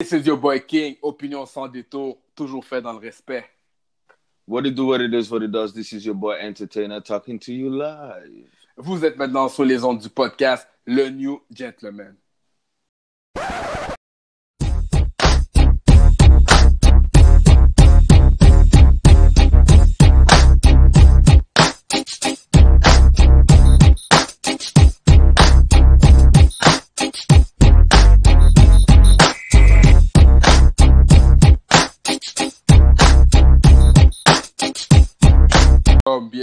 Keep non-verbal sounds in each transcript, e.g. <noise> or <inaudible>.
This is your boy King, opinion sans détour, toujours fait dans le respect. What it do, what it is, what it does. This is your boy Entertainer talking to you live. Vous êtes maintenant sur les ondes du podcast Le New Gentleman.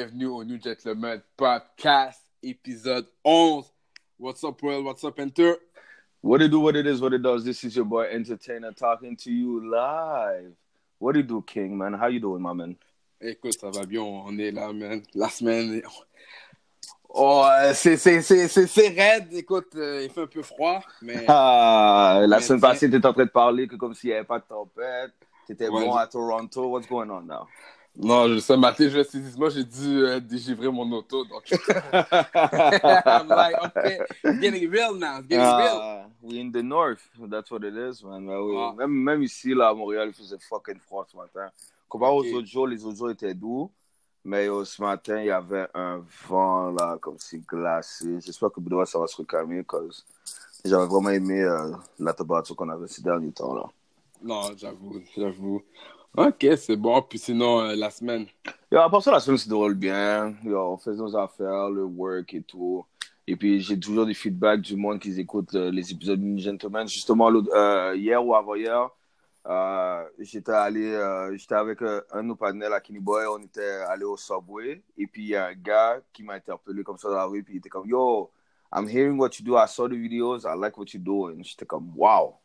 Bienvenue au New Gentleman Podcast, épisode 11. What's up, Will? What's up, Enter? What it do, what it is, what it does. This is your boy Entertainer talking to you live. What it do, King, man? How you doing, my man? Écoute, ça va bien, on est là, man. La semaine. Oh, euh, c'est raide, écoute, euh, il fait un peu froid, mais <laughs> Ah, la Mais semaine passée, tu étais en train de parler que comme s'il n'y avait pas de tempête. Tu étais Ouais, bon à Toronto. What's going on now? Non, je, ce matin, je me suis dit, moi, j'ai dû euh, dégivrer mon auto, donc <laughs> <laughs> I'm like, okay, it's getting real now, it's getting real. Ah, we in the north. That's what it is, man. Oui. Ah. Même, même ici, là, à Montréal, il faisait fucking froid ce matin. Comparé Ok. aux autres jours, les autres jours étaient doux. Mais ce matin, il y avait un vent, là, comme si glacé. J'espère que Boudoir, ça va se recalmer, parce que j'avais vraiment aimé euh, la température qu'on avait ces derniers temps, là. Non, j'avoue, j'avoue. Ok, c'est bon, puis sinon, euh, la semaine. Yo, à part ça, la semaine se déroule bien. Yo, on fait nos affaires, le work et tout. Et puis, j'ai toujours des feedbacks du monde qui écoute euh, les épisodes du Gentleman. Justement, euh, hier ou avant-hier, j'étais allé, j'étais avec un de nos partenaires à Kenny Boy. On était allé au Subway. Et puis, il y a un gars qui m'a interpellé comme ça dans la rue. Puis, il était comme, Yo, I'm hearing what you do. I saw the videos. I like what you do. J'étais comme, Wow.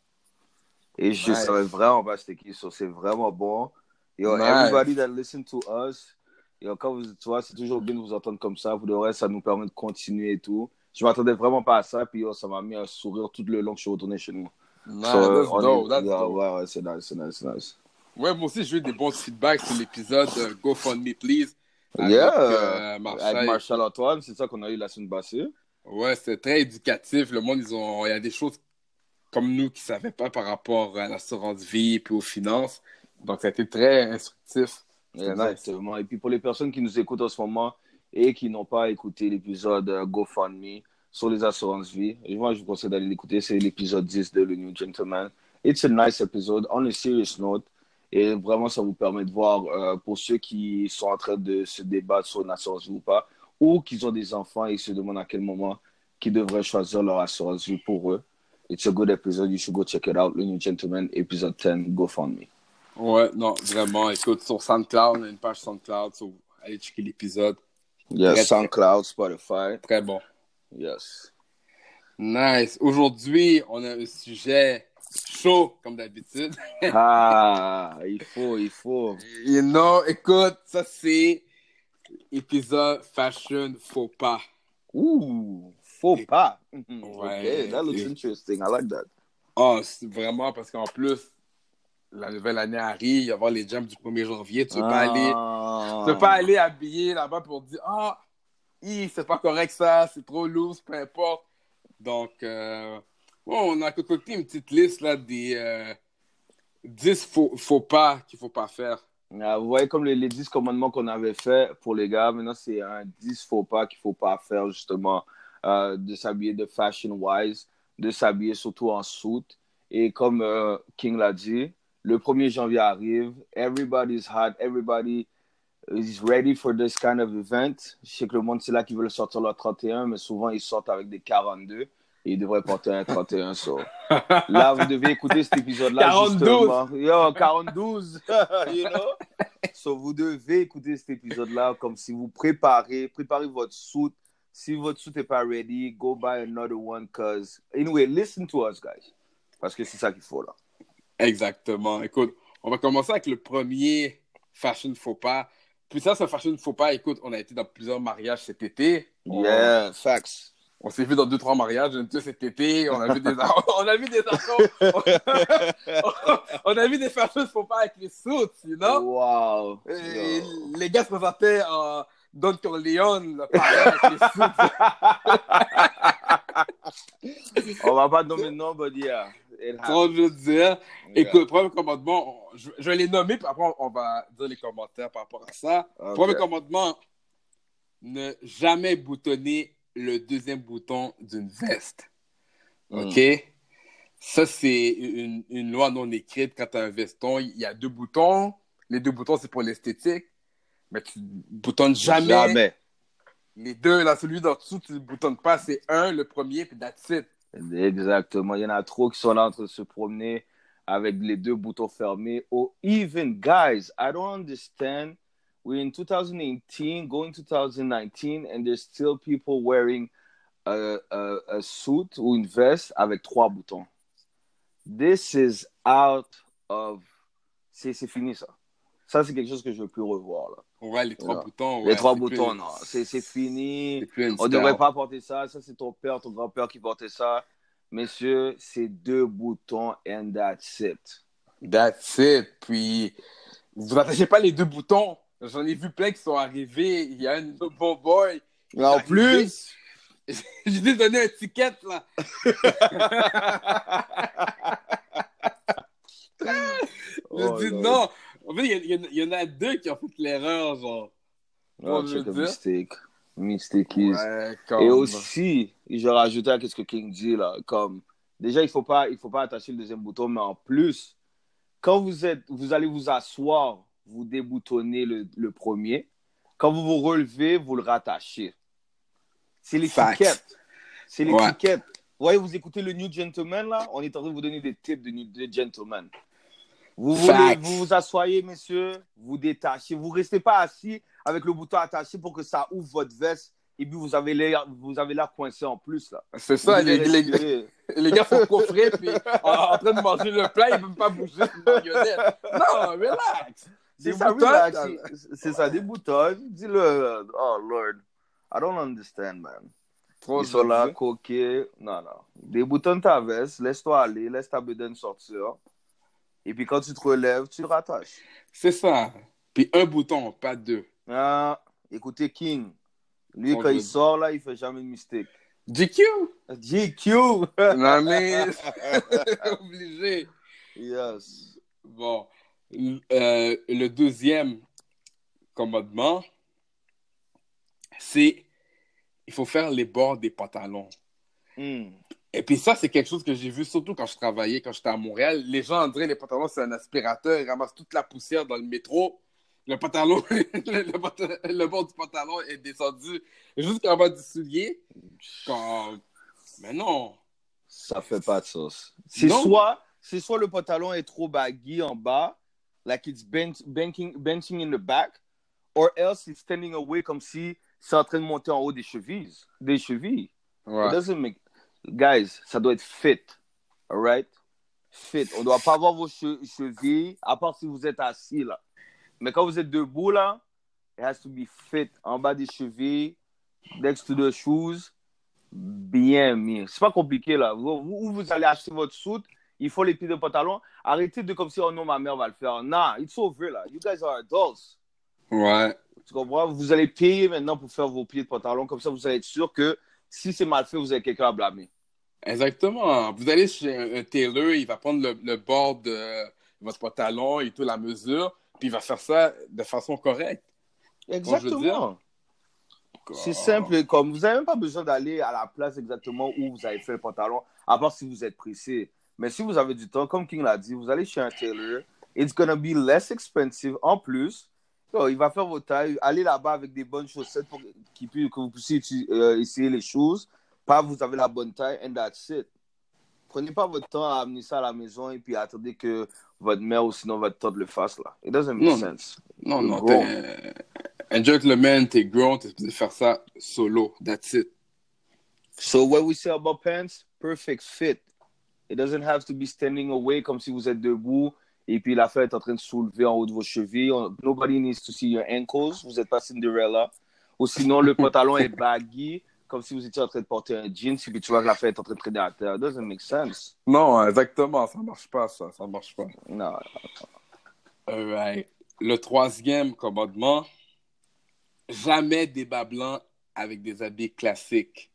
Et je Nice. savais vraiment pas c'était qui. So, c'est vraiment bon. Yo, Nice. everybody that listen to us, yo, quand vous, tu vois, c'est toujours bien de vous entendre comme ça. Pour de vrai, ça nous permet de continuer et tout. Je m'attendais vraiment pas à ça. Puis, yo, ça m'a mis un sourire tout le long que je suis retourné chez nous. Nice, So, that's on dope, est- that's yeah, dope. Ouais, ouais, c'est nice, c'est nice, c'est nice. Ouais, moi aussi, j'ai eu des bons feedbacks sur l'épisode euh, Go Fund Me Please. Avec, Yeah. euh, Marshall. Avec Marshall Antoine, c'est ça qu'on a eu la semaine passée. Ouais, c'était très éducatif. Le monde, ils ont, il y a des choses comme nous qui ne savaient pas par rapport à l'assurance vie et aux finances. Donc, ça a été très instructif. Exactement. Et puis pour les personnes qui nous écoutent en ce moment et qui n'ont pas écouté l'épisode euh, GoFundMe sur les assurances vie, moi je vous conseille d'aller l'écouter. C'est l'épisode 10 de Le New Gentleman. It's a nice episode on a serious note. Et vraiment, ça vous permet de voir euh, pour ceux qui sont en train de se débattre sur une assurance vie ou pas, ou qui ont des enfants et se demandent à quel moment qu'ils devraient choisir leur assurance vie pour eux. It's a good episode. You should go check it out. Le New Gentleman, épisode 10, GoFundMe. Ouais, non, vraiment. Écoute, sur SoundCloud, on a une page SoundCloud. so, allez checker l'épisode. Yes, Très- SoundCloud, Spotify. Très bon. Yes. Nice. Aujourd'hui, on a un sujet chaud, comme d'habitude. Ah, <laughs> il faut, il faut. You know, écoute, ça c'est épisode fashion faux pas. Ouh, faux pas. Ouais. Okay, that looks interesting. I like that. Ah, c'est vraiment parce qu'en plus, la nouvelle année arrive, il va y avoir les jams du 1er janvier. Tu ne peux, pas aller- Ah. peux pas aller habillé là-bas pour dire Ah, hi, c'est pas correct ça, c'est trop loose, peu importe. Donc, euh, ouais, on a concocté une petite liste là, des euh, 10 faux, faux pas qu'il faut pas faire. Ah, vous voyez comme les, les 10 commandements qu'on avait fait pour les gars, maintenant c'est un 10 faux pas qu'il faut pas faire justement, euh, de s'habiller de fashion wise, de s'habiller surtout en suit. Et comme euh, King l'a dit, le 1er janvier arrive, everybody's hot, everybody is ready for this kind of event. Je sais que le monde c'est là qui veut sortir leur 31, mais souvent ils sortent avec des 42 et ils devraient porter un 31. so. <laughs> Là, vous devez écouter cet épisode-là. 42. justement. Yo, 42. <laughs> you know? So, vous devez écouter cet épisode-là comme si vous préparez, préparez votre suit. Si votre suit n'est pas ready, go buy another one. Cause, anyway, listen to us, guys. Parce que c'est ça qu'il faut, là. Exactement. Écoute, on va commencer avec le premier fashion faux pas. Puis ça, ce fashion faux pas, écoute, on a été dans plusieurs mariages cet été. On- Yeah, facts. On s'est vu dans deux, trois mariages cet été. On a vu des, <laughs> on a vu des on a vu des fashion faux pas avec les suits, you know? Wow. Et les gars se présentaient en Don Corleone, le suits. On va pas nommer de nom, Tu vois, je veux dire. Écoute, premier commandement, je, je vais les nommer, puis après, on va dire les commentaires par rapport à ça. Ok. Premier commandement, ne jamais boutonner le deuxième bouton d'une veste. Mm. OK? Ça, c'est une, une loi non écrite. Quand tu as un veston, il y a deux boutons. Les deux boutons, c'est pour l'esthétique. Mais tu boutonnes jamais, Jamais. les deux. Là, celui d'en dessous, tu ne boutonnes pas. C'est un, le premier, puis that's it. Exactement. Il y en a trop qui sont là en train de se promener avec les deux boutons fermés. Or even, guys, I don't understand. We're in 2018, going 2019, and there's still people wearing a, a, a suit ou une veste avec trois boutons. This is out of... C'est fini, ça. Ça, c'est quelque chose que je ne veux plus revoir. Là. Ouais, les trois boutons. les trois boutons, plus- non. C'est c'est fini. On ne devrait pas porter ça. Ça, c'est ton père, ton grand-père qui portait ça. Messieurs, c'est deux boutons and that's it. That's it. Puis, vous n'attachez pas les deux boutons? J'en ai vu plein qui sont arrivés. Il y a un bon boy. En plus, <laughs> Je lui ai donné un ticket, là. <laughs> Je Oh, dis non. En fait, il y, a- il y en a- il y en a deux qui ont fait l'erreur, genre. Oh, check a mistake. Ouais, comme... Et aussi, je rajouter à ce que King dit là, comme déjà il faut pas il faut pas attacher le deuxième bouton, mais en plus, quand vous êtes vous allez vous asseoir, vous déboutonnez le, le premier. Quand vous vous relevez, vous le rattachez. C'est l'étiquette. C'est Ouais. l'étiquette. Ouais, vous écoutez le New Gentleman là, on est en train de vous donner des tips de New de Gentleman. Vous, voulez, vous vous asseyez, messieurs, vous détachez. Vous restez pas assis avec le bouton attaché pour que ça ouvre votre veste et puis vous avez l'air vous avez l'air coincé en plus là. C'est ça, les, les, respirer. <laughs> les gars sont coffrés, puis en, en train de manger le plat, ils ne peuvent pas bouger. Non, relax. C'est ça, relax. C'est- ça, des boutons. Dis-le. Oh Lord, I don't understand, man. Trop Ils sont là, coquets. Non, non. Déboutonnent ta veste, laisse-toi aller, laisse ta bedaine sortir. Et puis quand tu te relèves, tu rattaches. C'est ça. Puis un bouton, pas deux. Ah, écoutez King. Lui, quand il sort là, il fait jamais de mistake. GQ? GQ! <laughs> Non, mais <laughs> obligé. yes. Bon. Euh, le deuxième commandement, c'est il faut faire les bords des pantalons. Hmm. Et puis ça, c'est quelque chose que j'ai vu surtout quand je travaillais, quand j'étais à Montréal. Les gens, dirait les pantalons, c'est un aspirateur. Ils ramassent toute la poussière dans le métro. Le pantalon, <laughs> le, le pantalon- le bord du pantalon est descendu jusqu'en bas du soulier. Comme... Mais non. Ça fait pas de sauce. C'est soit, c'est soit le pantalon est trop baggy en bas, like it's benching, benching in the back, or else it's standing away comme si c'est en train de monter en haut des chevilles. Des chevilles. Ouais. It doesn't make... Guys, ça doit être fit. Alright? Fit. On doit pas voir vos che- chevilles, à part si vous êtes assis là. Mais quand vous êtes debout là, it has to be fit. En bas des chevilles, next to the shoes, bien mis. C'est pas compliqué là. Vous, vous, vous allez acheter votre soute, il faut les pieds de pantalon. Arrêtez de comme si, oh non, ma mère va le faire. Nah, it's over là. You guys are adults. Ouais. Tu comprends? Vous allez payer maintenant pour faire vos pieds de pantalon. Comme ça, vous allez être sûr que si c'est mal fait, vous avez quelqu'un à blâmer. Exactement. Vous allez chez un, un tailor, il va prendre le, le bord de votre pantalon et tout, la mesure, puis il va faire ça de façon correcte. Exactement. C'est simple. Comme vous n'avez même pas besoin d'aller à la place exactement où vous avez fait le pantalon, à part si vous êtes pressé. Mais si vous avez du temps, comme King l'a dit, vous allez chez un tailor. It's gonna be less expensive. En plus, il va faire vos tailles. Allez là-bas avec des bonnes chaussettes pour qu'il puisse- que vous puissiez euh, essayer les choses. Pas vous avez la bonne taille and that's it. Prenez pas votre temps à amener ça à la maison et puis attendez que votre mère ou sinon votre tante le fasse là. It doesn't make Non. sense. Non, non, Gros. t'es un gentleman, t'es grown, t'es supposé faire ça solo. That's it. So what we say about pants, perfect fit. It doesn't have to be standing away comme si vous êtes debout et puis la fête est en train de soulever en haut de vos chevilles. On- Nobody needs to see your ankles. Vous n'êtes pas Cinderella. Ou sinon le <laughs> pantalon est baggy comme si vous étiez en train de porter un jeans et puis tu vois que la fête est en train de traîner à terre. It doesn't make sense. Non, exactement, ça marche pas, ça, ça marche pas. Non. Alright. Le troisième commandement, jamais débat blanc avec des habits classiques.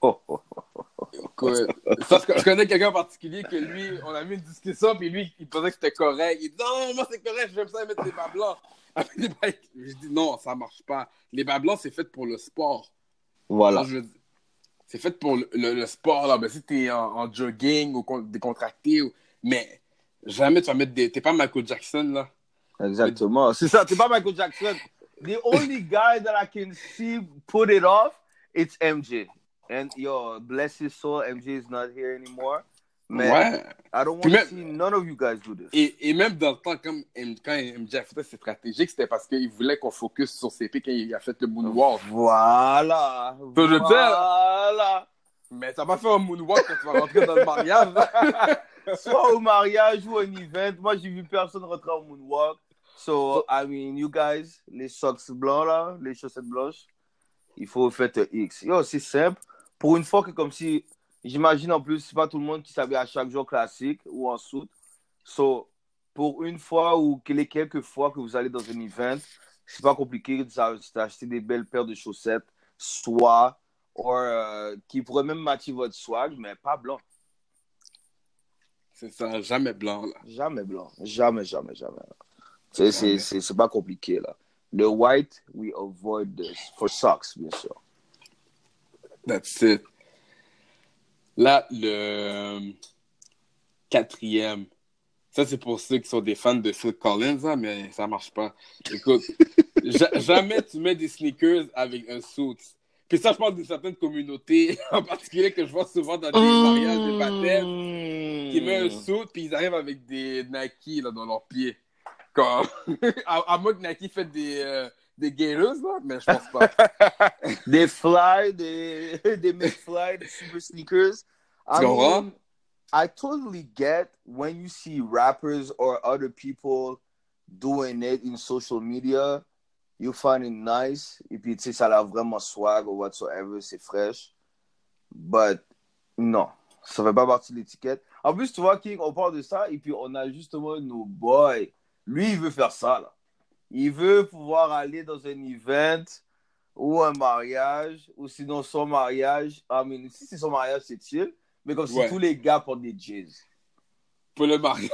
Oh, oh, oh. Écoute, ça, je, je connais quelqu'un en particulier que lui, on a mis une discussion, puis lui, il pensait que c'était correct. Il dit Non, moi, c'est correct, j'aime ça mettre des bas blancs. <laughs> Avec des bas- Je dis Non, ça marche pas. Les bas blancs, c'est fait pour le sport. Voilà. C'est fait pour le, le- le sport, là. Ben, si t'es en, en jogging ou con- décontracté, ou... mais jamais tu vas mettre des. T'es pas Michael Jackson, là. Exactement. C'est ça, t'es pas Michael Jackson. The only guy that I can see put it off, it's MJ. And yo, bless his soul, MJ is not here anymore. Mais Ouais. I don't want to see none of you guys do this. Et, et même dans le temps, comme quand MJ a fait ça, c'est stratégique, c'était parce qu'il voulait qu'on focus sur ses pieds quand il a fait le moonwalk. Voilà. je veux dire- Voilà. Mais t'as pas fait un moonwalk quand tu vas rentrer dans le mariage. <laughs> Soit au mariage ou un event. Moi, j'ai vu personne rentrer en moonwalk. So, I mean, you guys, les socks blancs là, les chaussettes blanches, il faut faire un X. Yo, c'est simple. Pour une fois que comme si, j'imagine en plus, c'est pas tout le monde qui s'habille à chaque jour classique ou en soute. So, pour une fois ou les quelques fois que vous allez dans un event, c'est pas compliqué de- d'acheter des belles paires de chaussettes, soit, or, euh, qui pourraient même matcher votre swag, mais pas blanc. C'est ça, jamais blanc, là. Jamais blanc. Jamais, jamais, jamais. C'est, c'est pas compliqué, là. Le white, we avoid this. For socks, bien sûr. That's it. Là, le quatrième. Ça, c'est pour ceux qui sont des fans de Phil Collins, hein, mais ça marche pas. Écoute, <laughs> ja- jamais tu mets des sneakers avec un suit. Puis ça, je parle d'une certaine communauté, <laughs> en particulier que je vois souvent dans des mariages, des baptêmes, qui met un suit, puis ils arrivent avec des Nike là, dans leurs pieds. Comme... <laughs> à, à moins que Nike fait des, euh, des gators, là, mais je pense pas. <laughs> Des fly, des, <laughs> des mid-fly, des super sneakers. I Tu comprends? mean, I totally get when you see rappers or other people doing it in social media, you find it nice. Et puis, tu sais, ça a vraiment swag or whatsoever, c'est fraîche. But, non, ça fait pas partie de l'étiquette. En plus, tu vois, King, on parle de ça, et puis on a justement nos boys. Lui, il veut faire ça, là. Il veut pouvoir aller dans un event ou un mariage, ou sinon son mariage. I mean, si c'est son mariage, c'est chill. Mais comme Ouais. si tous les gars portent des jeans. Pour le mariage.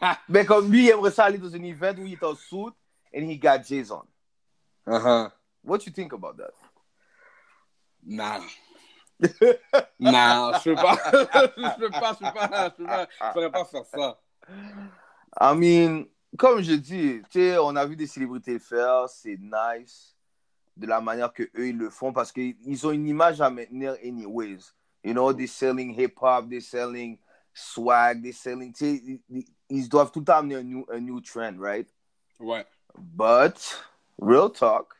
<laughs> Mais comme lui, il aimerait ça aller dans un event où il est en suit and he got J's on. Uh-huh. What you think about that? Non. <laughs> non, je peux pas. <laughs> je peux pas, je peux pas, je peux pas, je pourrais pas faire ça. I mean, comme je dis, tu sais, on a vu des célébrités le faire, c'est nice de la manière que eux ils le font parce qu'ils ont une image à maintenir anyways. You know, they're selling hip-hop, they're selling swag, they're selling, tu sais, ils- doivent tout le temps amener un new, un new trend, right? Ouais. But, real talk,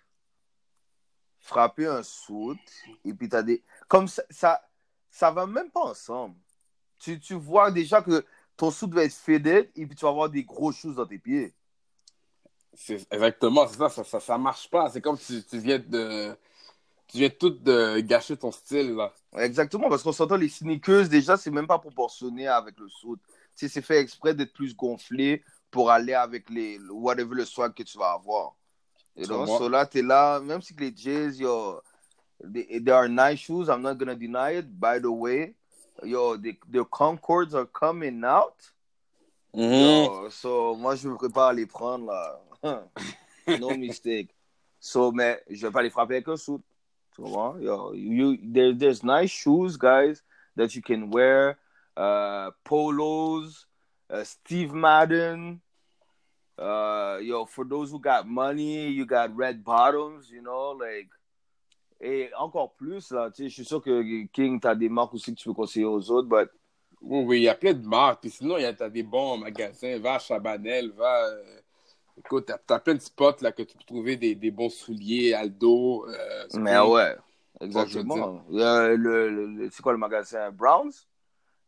frapper un suit, et puis t'as des... Comme ça, ça, ça va même pas ensemble. Tu, tu vois déjà que ton suit va être faded, et puis tu vas avoir des gros choses dans tes pieds. C'est exactement, c'est ça, ça, ça, ça marche pas. C'est comme si tu viens de. Tu viens tout de gâcher ton style, là. Exactement, parce qu'on s'entend, les sneakers, déjà, c'est même pas proportionné avec le suit. Tu sais, c'est fait exprès d'être plus gonflé pour aller avec les whatever le swag que tu vas avoir. Et Tu donc, so là, t'es là, même si les Jays, yo, they, they are nice shoes, I'm not gonna deny it. By the way, yo, the, the Concords are coming out. Yo, so, moi, je me prépare à les prendre, là. no <laughs> mistake. So, mais je vais pas les frapper avec un suit. Tu comprends? Yo, you, there, there's nice shoes, guys, that you can wear. Uh, polos, uh, Steve Madden. Uh, yo, for those who got money, you got red bottoms, you know, like. Et encore plus, là, tu je suis sûr que King, t'as des marques aussi que tu peux conseiller aux autres, but Oui, oui, il y a plein de marques. Puis sinon, il y a t'as des bons magasins. Va à Chabanel, va. euh, Écoute, t'as t'as plein de spots là que tu peux trouver des, des bons souliers, Aldo. euh, Mais ouais, exactement. A le, c'est quoi le magasin? Browns?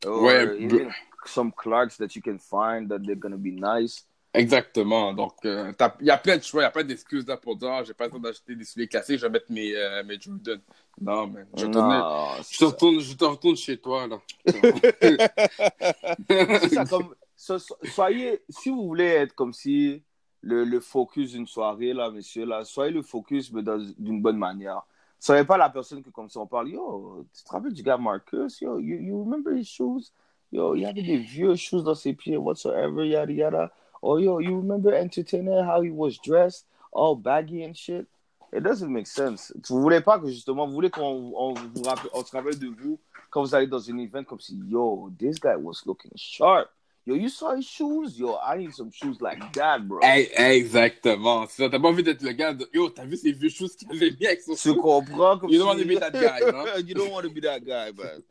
Or Ouais, some Clarks that you can find that they're gonna be nice. Exactement. Donc, euh, il y a plein de choix, il y a plein d'excuses là pour dire ah, j'ai pas le temps d'acheter des souliers classiques, je vais mettre mes, euh, mes Jordan. Non, mais je, te retourne, je te retourne chez toi. là. <laughs> Soyez, si vous voulez être comme si le, le focus d'une soirée, là, messieurs, là, soyez le focus, mais d'une bonne manière. N'est pas la personne que, comme si on parle, yo, tu te rappelles du gars Marcus? Yo, you, you remember his shoes? Yo, il y avait des vieux shoes dans ses pieds, whatsoever, yada yada. Oh, yo, you remember Entertainer, how he was dressed, all baggy and shit? It doesn't make sense. Vous voulez pas que, justement, vous voulez qu'on on, vous rappelle, on se rappelle de vous quand vous allez dans un event comme si, yo, this guy was looking sharp. Yo, you saw his shoes? Yo, I need some shoes like that, bro. Hey, exactement. Ça, t'as pas envie d'être le gars de, yo, t'as vu ces vieux shoes qu'il avait mis avec son Tu comprends? Comme You don't want to be that guy, no? <laughs> you don't want to be that guy, man.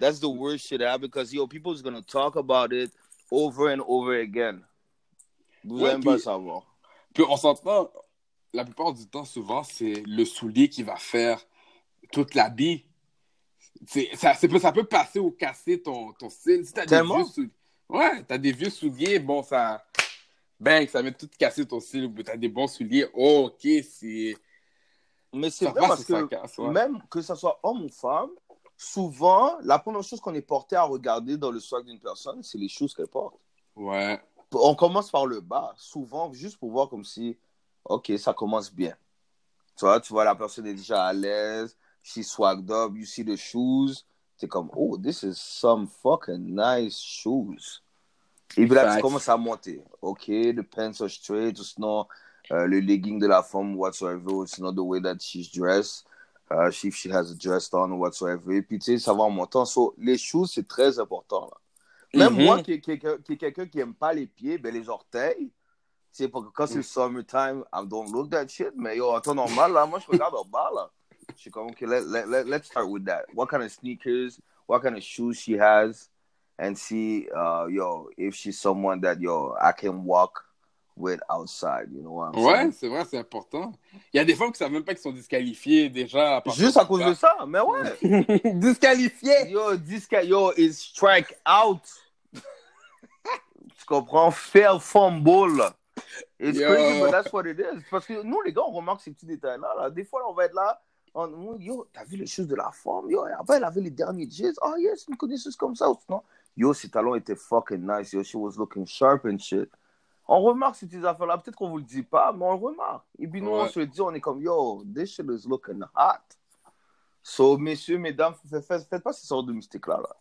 That's the worst shit ever because, yo, people's gonna talk about it over and over again. Vous Ouais, aimez pas savoir. Puis on s'entend, la plupart du temps, souvent, c'est le soulier qui va faire toute l'habit. C'est- Ça, ça peut passer ou casser ton, ton style. Si t'as des Tellement? vieux souliers. Ouais, t'as des vieux souliers, bon, ça. Bang, ça va tout casser ton style. Ou t'as des bons souliers. Oh, ok, c'est. Mais c'est vrai parce que casse, ouais. même que ce soit homme ou femme, souvent, la première chose qu'on est porté à regarder dans le swag d'une personne, c'est les choses qu'elle porte. Ouais. On commence par le bas, souvent, juste pour voir comme si, ok, ça commence bien. Tu vois, tu vois, la personne est déjà à l'aise, she swagged up, you see the shoes, t'es comme, oh, this is some fucking nice shoes. Et puis là, tu commences à monter. Ok, the pants are straight, ou sinon, euh, le legging de la femme, whatsoever, ou sinon, the way that she's dressed, uh, if she has a dress on, whatsoever. Et puis, tu sais, ça va en montant. So, les shoes, c'est très important, là. Même Mhm. moi, qui est quelqu'un qui, est quelqu'un qui aime pas les pieds, ben les orteils, c'est parce que quand c'est le summertime, I don't look that shit. Mais yo, en temps normal, là, moi, je regarde en bas, là. Je suis comme, OK, let, let, let, let's start with that. What kind of sneakers, what kind of shoes she has, and see, uh, yo, if she's someone that, yo, I can walk with outside, you know what I'm Ouais, c'est vrai, c'est important. Il y a des femmes qui savent même pas qu'ils sont disqualifiés déjà. à Juste à cause de ça, mais ouais. <laughs> Disqualifiés! Yo, this guy, yo, is strike out. tu comprends? Fair fumble. It's Yo. crazy, but that's what it is. Parce que nous, les gars, on remarque ces petits détails-là. là. Des fois, là, on va être là. On, yo, t'as vu les choses de la forme? Yo, après, elle avait les derniers jeans. Oh, yes, une connaisseuse comme ça. Ou sinon, yo, ses talons étaient fucking nice. Yo, she was looking sharp and shit. On remarque ces petites affaires-là. Peut-être qu'on vous le dit pas, mais on le remarque. Et puis nous, on se le dit, on est comme, yo, this shit is looking hot. So, messieurs, mesdames, faites, pas ces sortes de mystiques-là. Là.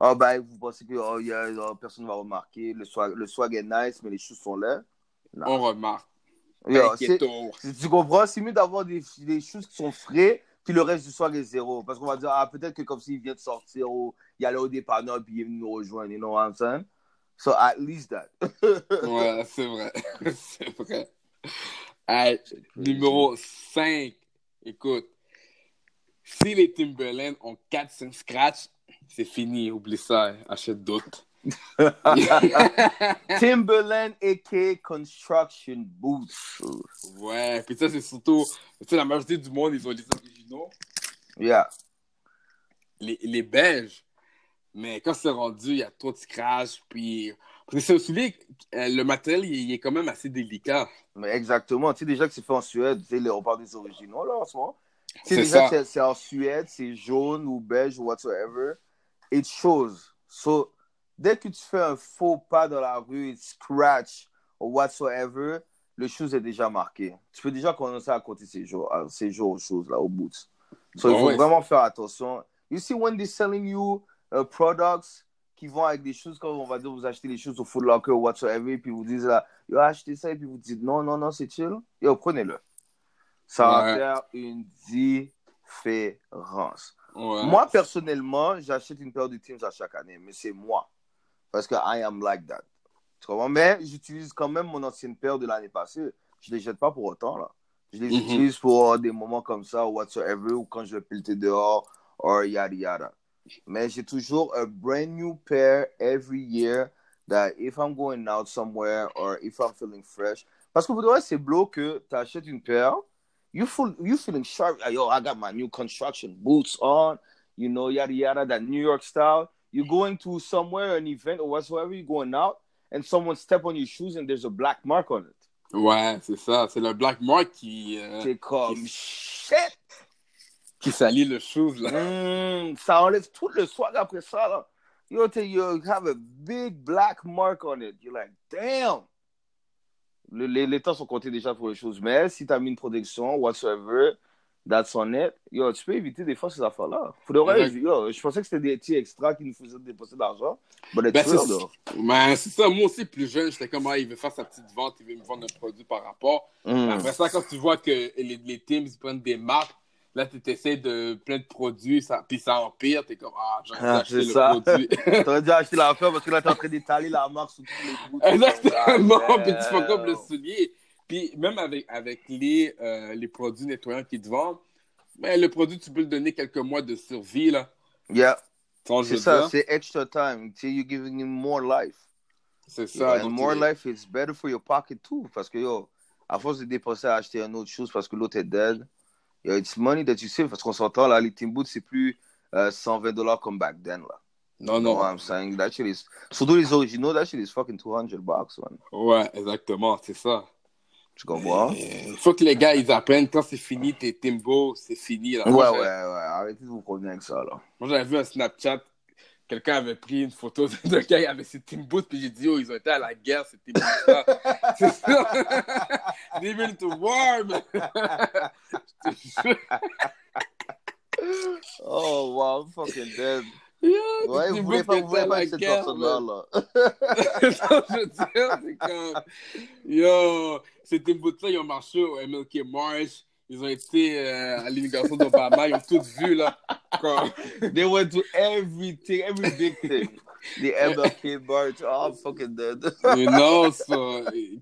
Ah, ben, vous pensez que oh, oh, personne ne va remarquer, le swag, le swag est nice, mais les choses sont là. Non. On remarque. Yo, tu comprends, c'est mieux d'avoir des, des choses qui sont frais, puis le reste du swag est zéro. Parce qu'on va dire, ah, peut-être que comme s'il vient de sortir, ou il allait au dépanneur, puis il est venu nous rejoindre, you know what I'm saying? So, at least that. <laughs> Ouais, c'est vrai. <laughs> c'est vrai. Hey, numéro 5. Écoute, si les Timberland ont 4-5 scratch, c'est fini. Oublie ça. Achète d'autres. <laughs> Timberland, a.k.a. Construction Boots. ouais, puis ça, c'est surtout. Tu sais, la majorité du monde, ils ont des originaux. Yeah. Les, les beiges. Mais quand c'est rendu, il y a trop de scratch. Puis. Parce que c'est un soulier, euh, le matériel, il, est quand même assez délicat. Mais exactement. Tu sais déjà que c'est fait en Suède. Tu sais, on parle des originaux, là, en ce moment. Tu sais déjà que c'est- en Suède, c'est jaune ou beige ou whatsoever. It shows. So, dès que tu fais un faux pas dans la rue, it scratch or whatsoever, le shoes est déjà marqué. Tu peux déjà commencer à compter ces jours, à- ces jours aux choses, là, aux boots. So, il Ah faut ouais. vraiment faire attention. You see, when they're selling you uh, products qui vont avec des choses, comme on va dire, vous achetez les choses au Foot Locker ou whatsoever, puis vous disent là, yo, achetez ça, et puis vous dites non, non, non, c'est chill. Yo, prenez-le. Ça va faire une différence. Ouais. Moi, personnellement, j'achète une paire de Teams à chaque année, mais c'est moi. Parce que I am like that. Tu comprends? Mais j'utilise quand même mon ancienne paire de l'année passée. Je ne les jette pas pour autant, là. Je les Mhm. utilise pour des moments comme ça, ou whatsoever, ou quand je vais pilter dehors, or yada yada. Mais j'ai toujours a brand new pair every year that if I'm going out somewhere or if I'm feeling fresh. Parce que vous devez, c'est blow que tu achètes une paire, you, feel, you feeling sharp. Yo, I got my new construction boots on, you know, yada yada, that New York style. You're going to somewhere, an event or whatsoever, you're going out, and someone step on your shoes and there's a black mark on it. Ouais, c'est ça. C'est le Black Mark qui, euh, C'est comme qui- shit! Qui salit le shoes, là. Mm, ça enlève tout le swag après ça. Là. You, know, you have a big black mark on it. You're like, damn! Le- les, les temps sont comptés déjà pour les choses. Mais si tu as mis une protection, whatsoever, that's on it, yo, tu peux éviter des fois ces affaires-là. Yo, je pensais que c'était des petits extras qui nous faisaient dépenser de l'argent. Ben, c'est though. ben, c'est ça. Moi aussi, plus jeune, j'étais comme, ah, il veut faire sa petite vente, il veut me vendre un produit par rapport. Mm. Après ça, quand tu vois que les, les teams ils prennent des marques, là, tu essaies de plein de produits, ça, puis ça empire, t'es comme, ah, j'ai Ah, c'est le ça. produit. <laughs> T'aurais dû acheter l'affaire parce que là, t'es en train d'étaler la marque sur tous les bouts. Exactement, Ah, puis tu fais comme le soulier. Puis même avec, avec les, euh, les produits nettoyants qu'ils te vendent, ben, le produit, tu peux le donner quelques mois de survie, là. Yeah, Tu c'est ça, c'est extra time. Tu you're giving him more life. C'est ça. And more il- life is better for your pocket too. Parce que, yo, à force de dépenser à acheter une autre chose parce que l'autre est dead, it's money that you save. Parce qu'on s'entend, là, les Boots, c'est plus euh, 120 dollars comme back then, là. Non, non. I'm saying? That shit is, surtout les originaux, that shit is fucking 200 bucks, man. Ouais, exactement, c'est ça. Tu comprends? Il faut que les gars, ils apprennent quand c'est fini, tes Timbo, c'est fini. Là. Ouais, ouais, ouais. Arrêtez de vous promener avec ça, là. Moi, j'avais vu un Snapchat, quelqu'un avait pris une photo d'un gars avait ses Timbo, puis j'ai dit, oh, ils ont été à la guerre, ces Timbo. <laughs> c'est ça. <laughs> They've been to war, <laughs> man. Oh, wow, fucking dead. Yo, Ouais, vous voulez pas, vous voulez pas cette personne-là, là. Je veux dire, c'est comme. Yo, ces Timbo-là, ils ont marché au MLK March. Ils ont été euh, à l'immigration d'Obama. Ils ont tout vu, là. Comme- They went to everything, every big thing. The MLK March, oh, I'm fucking dead. Mais non, ça,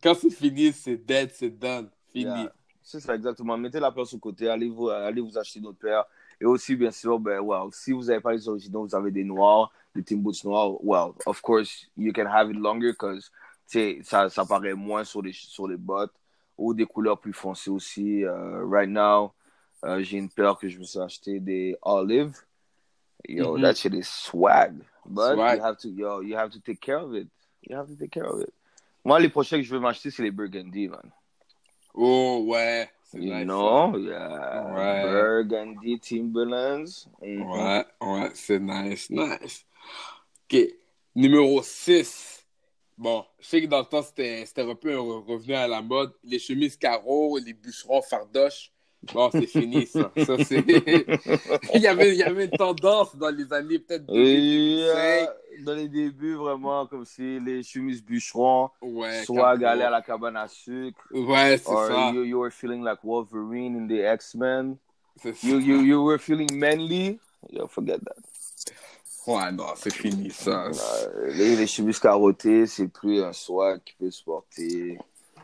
quand c'est fini, c'est dead, c'est done. Fini. Yeah. C'est ça, exactement. Mettez la paire sur le côté, allez vous, allez vous acheter d'autres paires. Et aussi, bien sûr, ben, well, si vous n'avez pas les originaux, vous avez des noirs, des Team Boots noirs, well, of course, you can have it longer because ça, ça paraît moins sur les, sur les bottes ou des couleurs plus foncées aussi. Uh, right now, uh, j'ai une paire que je me suis acheté des Olive. Yo, Mhm. that shit is swag. But Swag. you have to, yo, you have to take care of it. You have to take care of it. Moi, les prochains que je vais m'acheter, c'est les Burgundy, man. Oh, ouais. You nice, know, yeah. Ouais. Burgundy Timberlands. ça. Mhm. Ouais, ouais, c'est nice, nice. OK. Numéro 6. Bon, je sais que dans le temps, c'était un peu revenu à la mode. Les chemises carreaux, les bûcherons fardoches. Bon, c'est fini, ça. <laughs> ça <laughs> il, y avait, il y avait une tendance dans les années peut-être Et, 2005. euh, dans les débuts, vraiment, comme si les chemises bûcherons, Ouais, aller à la cabane à sucre, Ouais, c'est or ça. you, you were feeling like Wolverine in the X-Men. You, you, you were feeling manly. Yo, forget that. Ouais, non, c'est fini, ça. Les, les chemises carottées, c'est plus un swag qui peut se porter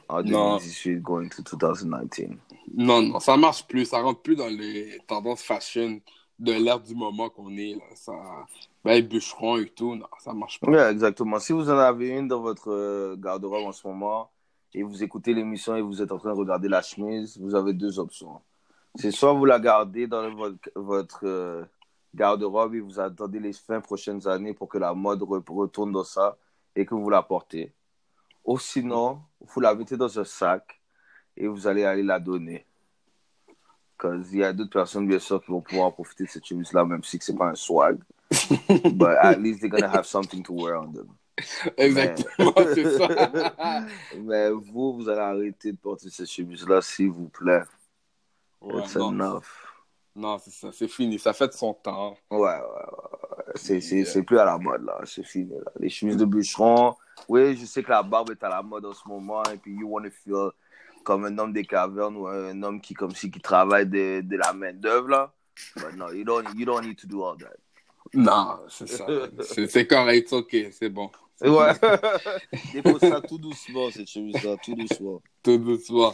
en Non. 2018 going to 2019. Non, non, ça marche plus. Ça rentre plus dans les tendances fashion de l'ère du moment qu'on est. Là. Ça... Ben, les bûcherons et tout, non, ça marche pas. Ouais, exactement. Si vous en avez une dans votre euh, garde-robe en ce moment et vous écoutez l'émission et vous êtes en train de regarder la chemise, vous avez deux options. C'est soit vous la gardez dans votre, votre euh, garde-robe et vous attendez les 20 prochaines années pour que la mode re- retourne dans ça et que vous la portez. Ou sinon, vous la mettez dans un sac et vous allez aller la donner. Parce qu'il y a d'autres personnes, bien sûr, qui vont pouvoir profiter de cette chemise-là, même si ce n'est pas un swag. <laughs> But at least they're gonna have something to wear on them. Exactement, c'est ça. <laughs> Mais vous, vous allez arrêter de porter cette chemise-là, s'il vous plaît. Ouais, It's non, enough. Non, c'est ça, c'est fini. Ça fait de son temps. Ouais, ouais, ouais. C'est, c'est, c'est plus à la mode, là. C'est fini, là. Les chemises de bûcheron. Oui, je sais que la barbe est à la mode en ce moment, et puis you want to feel comme un homme des cavernes ou un homme qui, comme si, qui travaille de, de la main-d'œuvre, là. But no, you don't, you don't need to do all that. Non, c'est ça. C'est c'est correct, ok, c'est bon. Ouais. <laughs> Dépose ça tout doucement, cette chemise-là, tout doucement. Tout doucement.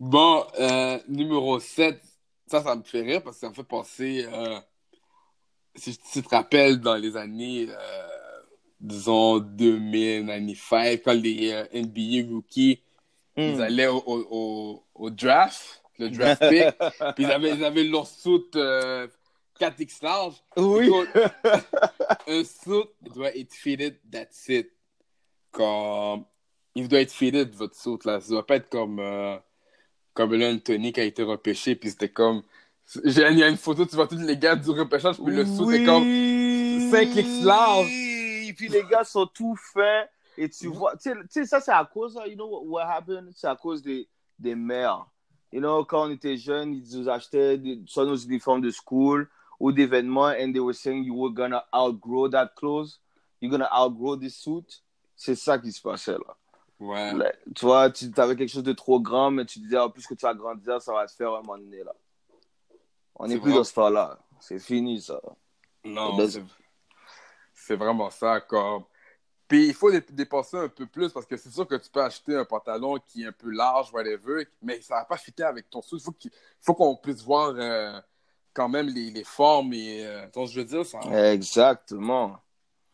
Bon, euh, numéro 7, ça, ça me fait rire parce que ça me fait penser, euh, si tu te rappelles, dans les années, euh, disons, 2000, 95, quand les euh, NBA rookies, ils Hmm. allaient au, au, au, au draft, le draft pick, <laughs> puis ils avaient, ils avaient leur suit euh, 4X large. Oui. <laughs> Un suit doit être fitted, that's it. Comme, il doit être fitted, votre suit, là. Ça doit pas être comme, euh, comme là, Anthony qui a été repêché, puis c'était comme, il y a une photo, tu vois tous les gars du repêchage, puis le suit est comme, 5X large. Et puis les gars sont tout faits. Et tu vois, tu sais- ça c'est à cause, you know what, what happened? C'est à cause des, des mères. you know, quand on était jeunes, ils nous achetaient des, soit nos uniformes de school ou d'événements, and they were saying you were gonna outgrow that clothes, you're gonna outgrow this suit. C'est ça qui se passait là. Ouais. Là, Tu vois, tu avais quelque chose de trop grand, mais tu disais, en plus que tu vas grandir, ça va se faire un moment donné là. On n'est plus vrai. dans ce temps-là. C'est fini ça. Non, c'est- vraiment ça. Comme... Puis il faut dé- dépenser un peu plus parce que c'est sûr que tu peux acheter un pantalon qui est un peu large, whatever, mais ça va pas fitter avec ton sou. Il faut qu'il faut qu'on puisse voir euh, quand même les, les formes et. Euh, que je veux dire, ça Exactement.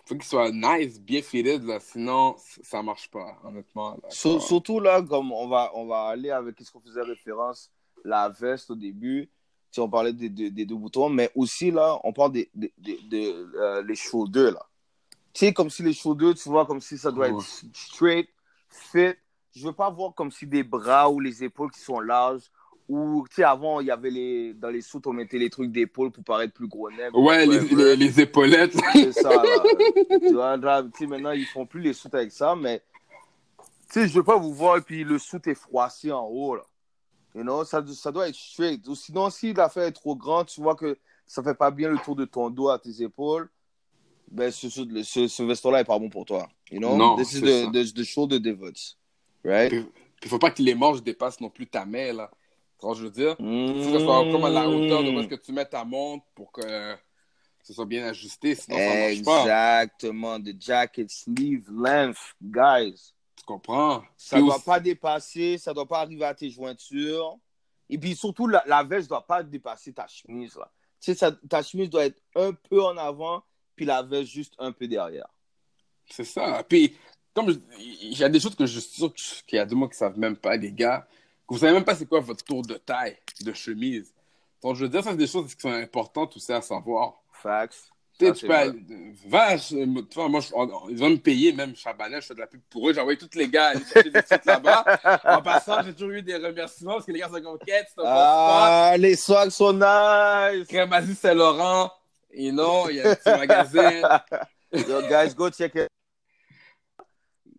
Faut qu'il soit nice, bien fitted, là, sinon ça marche pas, honnêtement. là. Sur- surtout là, comme on va, on va aller avec ce qu'on faisait référence, la veste au début, si on parlait des, des- des deux boutons, mais aussi là, on parle des, des, des- euh, les shoulders là. Tu sais, comme si les shoulders, tu vois, comme si ça doit être straight, fit. Je veux pas voir comme si des bras ou les épaules qui sont larges. Ou, tu sais, avant, il y avait les, dans les soutes, on mettait les trucs d'épaule pour paraître plus gros nègre. Ouais, les, les, les épaulettes. <laughs> C'est ça, tu vois, là, maintenant, ils font plus les soutes avec ça, mais, tu sais, je veux pas vous voir et puis le soute est froissé en haut, là. You know, ça, ça doit être straight. Ou sinon, si l'affaire est trop grande, tu vois que ça fait pas bien le tour de ton dos à tes épaules, ben, ce, ce, ce, veston-là est pas bon pour toi. You know? Non, This is c'est the, the, the shoulder divots. Right? Puis faut pas que les manches dépassent non plus ta main, là. Ce que je veux dire? Il faut que ce soit comme à la hauteur de où est-ce que tu mets ta montre pour que ce soit bien ajusté, sinon ça marche pas. Exactement. The jacket sleeve length, guys. Tu comprends? Ça Puis doit aussi- pas dépasser, ça doit pas arriver à tes jointures. Et puis surtout, la, la veste doit pas dépasser ta chemise. Là. Tu sais, ça- ta chemise doit être un peu en avant, puis la veste juste un peu derrière. C'est ça. Puis, comme il y a des choses que je suis sûr qu'il y a des gens qui savent même pas, les gars, que vous savez même pas c'est quoi votre tour de taille de chemise. Donc, je veux dire, ça, c'est des choses qui sont importantes aussi à savoir. Facts. Tu sais, va, vois, moi, je- on- ils vont me payer, même Chabanel, je fais de la pub pour eux. J'ai envoyé tous les gars aller chercher des <laughs> trucs là-bas. En passant, j'ai toujours eu des remerciements parce que les gars sont comme quête, c'est un bon spot. Ah, les socks sont nice. Crémazie Saint-Laurent. Et non, il y a un petit magasin. <laughs> Yo, guys, go check it.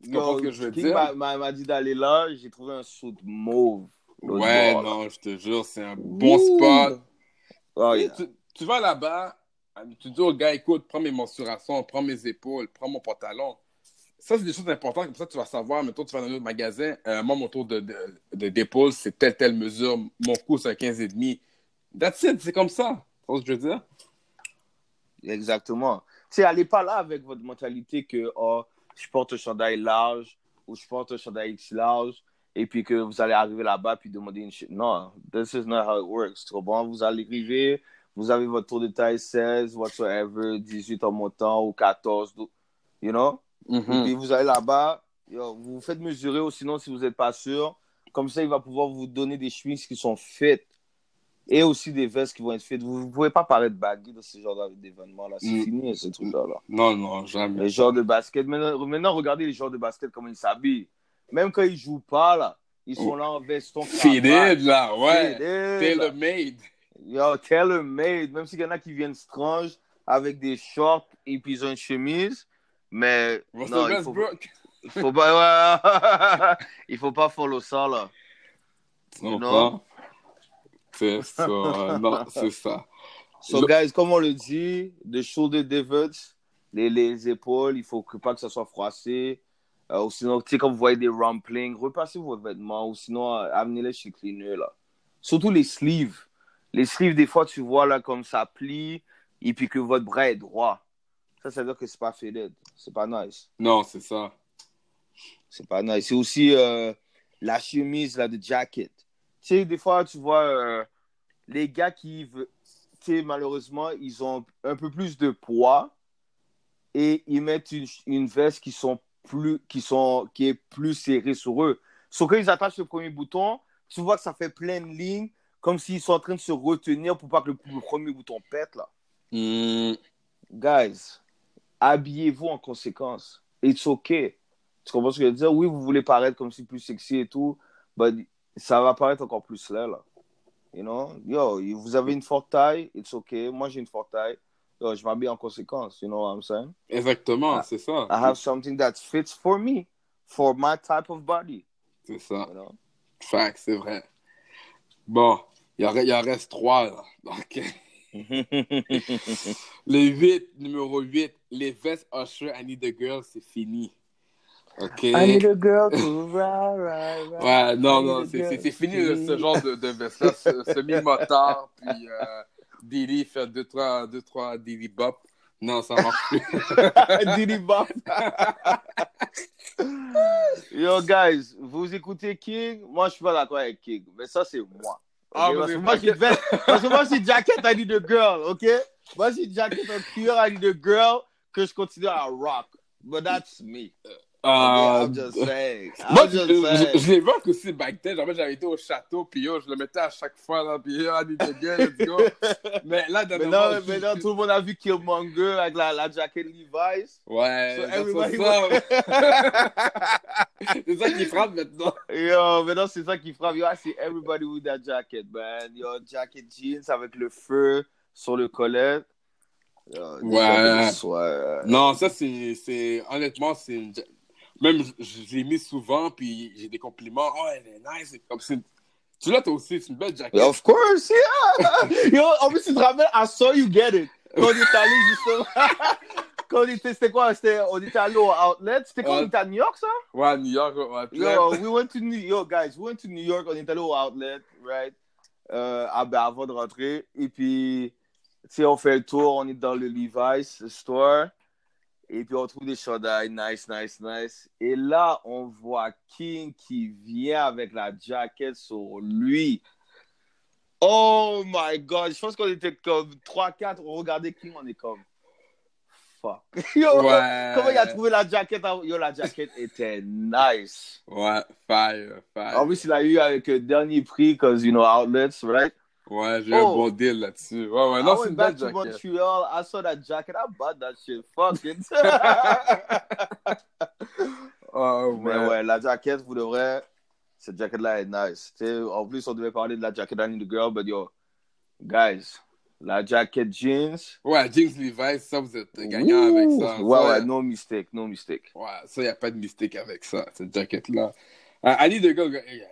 Tu comprends ce que je veux King dire? m'a- dit d'aller là, j'ai trouvé un suit mauve. Ouais, bord, non, je te jure, c'est un bon Ouh. spot. Oh, Tu- yeah. tu, tu vas là-bas, tu dis au gars, écoute, prends mes mensurations, prends mes épaules, prends mon pantalon. Ça, c'est des choses importantes. Comme ça, tu vas savoir, mettons, tu vas dans un autre magasin, euh, moi, mon tour de, de, de- d'épaule, c'est telle, telle mesure. Mon cou, c'est un 15,5. That's it, c'est comme ça. Tu vois ce que je veux dire? Exactement. Tu sais, allez pas là avec votre mentalité que oh, je porte un chandail large ou je porte un chandail X large et puis que vous allez arriver là-bas puis demander une shit. Non, this is not how it works. Tu comprends? Vous allez arriver, vous avez votre tour de taille 16, whatsoever, 18 en montant ou 14, do- you know? Et puis vous allez là-bas, vous vous faites mesurer ou sinon si vous n'êtes pas sûr, comme ça il va pouvoir vous donner des chemises qui sont faites et aussi des vestes qui vont être faites. Vous ne pouvez pas paraître baggy dans ce genre d'événement-là. C'est Mm. fini, ce truc-là. Non, non, jamais. Les joueurs de basket. Maintenant, maintenant, regardez les joueurs de basket, comment ils s'habillent. Même quand ils jouent pas, là, ils sont là en veston. Fitted, là, ouais. Tailor-made. Yo, tailor-made. Même s'il y en a qui viennent strange avec des shorts et puis ils ont une chemise. Mais Russell non, il faut, il faut pas, ouais. <laughs> il faut pas follow ça, là. You comprends? Non, c'est ça. So, Le- guys, comme on le dit, the shoulder divots, les, les épaules, il faut que, pas que ça soit froissé. Euh, ou sinon, tu sais, quand vous voyez des rumplings, repassez vos vêtements ou sinon, euh, amenez-les chez le cleaner, là. Surtout les sleeves. Les sleeves, des fois, tu vois, là, comme ça plie et puis que votre bras est droit. Ça, ça veut dire que c'est pas fitted. C'est pas nice. Non, c'est ça. C'est pas nice. C'est aussi euh, la chemise, là, de jacket. Tu sais, des fois, tu vois, euh, les gars qui, tu sais, malheureusement, ils ont un peu plus de poids et ils mettent une, une veste qui, sont plus, qui, sont, qui est plus serrée sur eux. Sauf quand ils attachent le premier bouton, tu vois que ça fait plein de lignes, comme s'ils sont en train de se retenir pour pas que le, le premier bouton pète, là. Hmm, Guys, habillez-vous en conséquence. It's okay. Tu comprends ce que je veux dire? Oui, vous voulez paraître comme si plus sexy et tout, mais ça va paraître encore plus là, là. You know? Yo, vous avez une forte taille, it's okay. Moi, j'ai une forte taille. Yo, je m'habille en conséquence. You know what I'm saying? Exactement, Ah. c'est ça. I have something that fits for me, for my type of body. C'est ça. You know? Fact, c'est vrai. Bon, il en, il en reste trois, là. Donc, le 8, numéro 8, les vestes Usher, I Need a Girl, c'est fini. OK? I need a girl to ride, ride, ride. Ouais, non, non, c'est fini ce genre de, de veste-là, <laughs> ce- semi-motard, puis euh, Diddy fait deux, trois, deux, trois Diddy Bop. Non, ça marche plus. <laughs> Diddy Bop. <laughs> Yo, guys, vous écoutez King? Moi, je suis pas d'accord avec King, mais ça, c'est moi. Ah, parce, que moi, j'ai fait- parce que moi, c'est Jacket, I need a girl, ok? Moi, c'est Jacket en cuir, I need a girl, que je continue à rock. But that's me. I'm just saying. <laughs> Moi, je, je, l'ai vu aussi back then. Genre, j'avais été au château, puis yo, je le mettais à chaque fois, là, puis yo, I need a girl, let's go. <laughs> Mais là, Maintenant, je- tout le monde a vu Killmonger avec la, la jacket Levi's. Ouais, So everybody what's up. <laughs> c'est ça qui frappe maintenant. Yo, maintenant, c'est ça qui frappe. Yo, I see everybody with that jacket, man. Yo, jacket jeans avec le feu sur le collet. Yo, Ouais. ouais. Non, ça, c'est, c'est, honnêtement, c'est une... Même, l'ai mis souvent, puis j'ai des compliments. Oh, elle est nice. Comme. Tu l'as, toi aussi, c'est une belle jacket. Of course, yeah. <laughs> Yo, en plus, tu te rappelles, I saw you get it. Quand on était allé, justement. <laughs> Quand on était, c'était quoi? C'était, on était allé au outlet. C'était quand on était à New York, ça? Ouais, à New York, ouais. Puis là, Yo, we went to New York, guys. We went to New York. On est allé au outlet, right? Euh, ben, avant de rentrer. Et puis, tu sais, on fait le tour. On est dans le Levi's store. Et puis, on trouve des chandails. Nice, nice, nice. Et là, on voit King qui vient avec la jacket sur lui. Oh my God. Je pense qu'on était comme 3-4. On regardait King. On est comme. Fuck. <laughs> Yo, Ouais. comment il a trouvé la jacket? Yo, la jacket était nice. Ouais, fire, fire. En plus, il a eu avec le dernier prix, cause you know, outlets, right? Ouais, j'ai Oh. un bon deal là-dessus. Ouais, ouais, non, I c'est went une back belle to jacket. Montreal, I saw that jacket, I bought that shit. Fuck it. Oh, Mais ouais, la jacket, vous devrez, cette jacket-là est nice. Tu sais, en plus, on devait parler de la jacket I Need a Girl, but yo, guys, la jacket jeans. Ouais, James Levi's, ça, vous êtes gagnant avec Ouh. ça. Ouais, Ça, ouais, no mistake, no mistake. Ouais, ça, il n'y a pas de mistake avec ça, cette jacket-là. Uh, Ali de